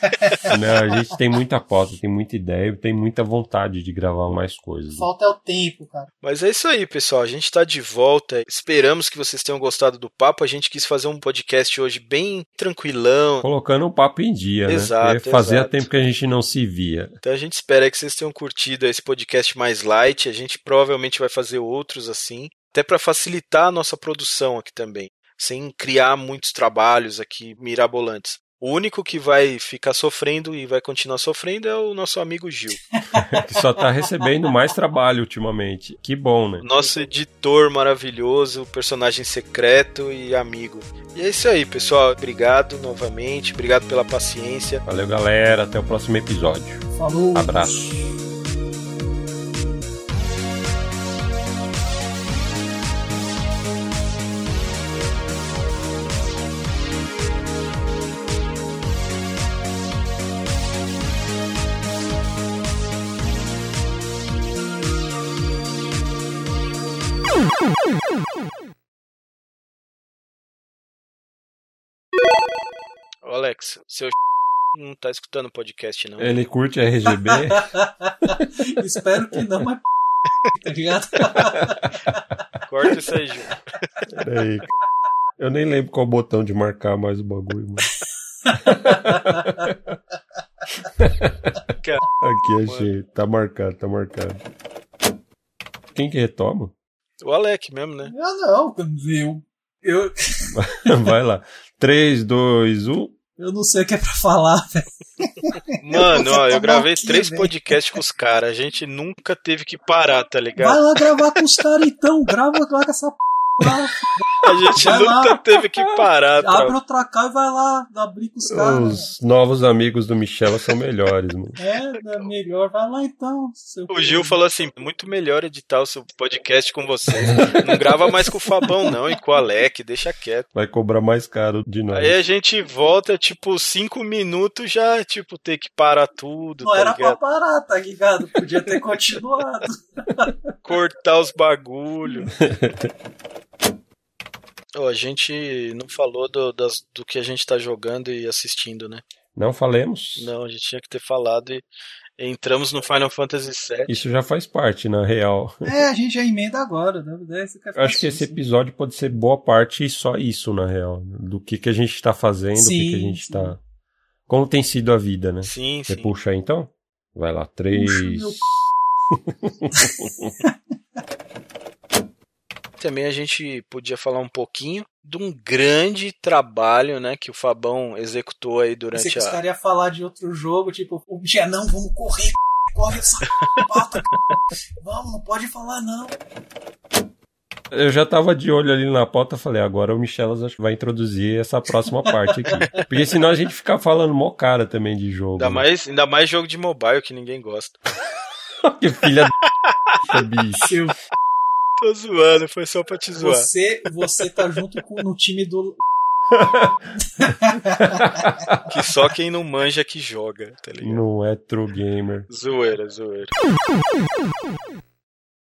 não, a gente tem muita pauta, tem muita ideia, tem muita vontade de gravar mais coisas. Falta é o tempo, cara. Mas é isso aí, pessoal. A gente tá de volta. Esperamos que vocês tenham gostado do papo. A gente quis fazer um podcast hoje bem tranquilão. Colocando o um papo em dia, né? exato, né? Fazia exato. tempo que a gente não se via. Então a gente espera que vocês tenham curtido esse podcast mais light. A gente provavelmente vai fazer outros assim até para facilitar a nossa produção aqui também, sem criar muitos trabalhos aqui mirabolantes. O único que vai ficar sofrendo e vai continuar sofrendo é o nosso amigo Gil. que só tá recebendo mais trabalho ultimamente. Que bom, né? Nosso editor maravilhoso, personagem secreto e amigo. E é isso aí, pessoal. Obrigado novamente. Obrigado pela paciência. Valeu, galera. Até o próximo episódio. Falou. Abraço. Não tá escutando o podcast, não. Ele curte RGB? Espero que não, mas tá ligado? Corta isso aí, Gil. Peraí. Eu nem lembro qual botão de marcar mais o bagulho, mano. Aqui, achei. Tá marcado, tá marcado. Quem que retoma? O Alec mesmo, né? Eu não, eu. eu... Vai lá. 3, 2, 1. Eu não sei o que é pra falar, velho. Mano, ó, eu gravei aqui, três podcasts com os caras. A gente nunca teve que parar, tá ligado? Vai lá gravar com os caras então. Grava lá com essa p. A gente vai nunca lá, teve que parar. Abre pra... outra cá e vai lá abrir com os caras. Os novos amigos do Michel são melhores, mano. É, é melhor. Vai lá então. o Gil falou assim: muito melhor editar o seu podcast com vocês. Não grava mais com o Fabão, não, e com o Alec, deixa quieto. Vai cobrar mais caro de nós. Aí a gente volta, tipo, cinco minutos já, tipo, ter que parar tudo. Não tá era ligado? pra parar, tá ligado? Podia ter continuado. Cortar os bagulhos. Oh, a gente não falou do, das, do que a gente tá jogando e assistindo, né? Não falemos? Não, a gente tinha que ter falado e entramos no Final Fantasy VII. Isso já faz parte, na real. É, a gente já emenda agora, né? Eu acho que esse episódio pode ser boa parte e só isso, na real. Do que, que a gente tá fazendo, sim, do que, que a gente sim. tá. Como tem sido a vida, né? Sim, Você sim. puxa aí então? Vai lá, três. Também a gente podia falar um pouquinho de um grande trabalho, né, que o Fabão executou aí durante Você a. gostaria de falar de outro jogo, tipo, o dia não, vamos correr, corre essa pauta, vamos, não pode falar não. Eu já tava de olho ali na pauta, falei, agora o Michelas acho que vai introduzir essa próxima parte aqui. Porque senão a gente fica falando mó cara também de jogo. Ainda, né? mais, ainda mais jogo de mobile que ninguém gosta. que filha da bicho. Tô zoando, foi só pra te zoar. você, você tá junto com, no time do. Que só quem não manja que joga, tá ligado? Não é true gamer. Zoeira, zoeira.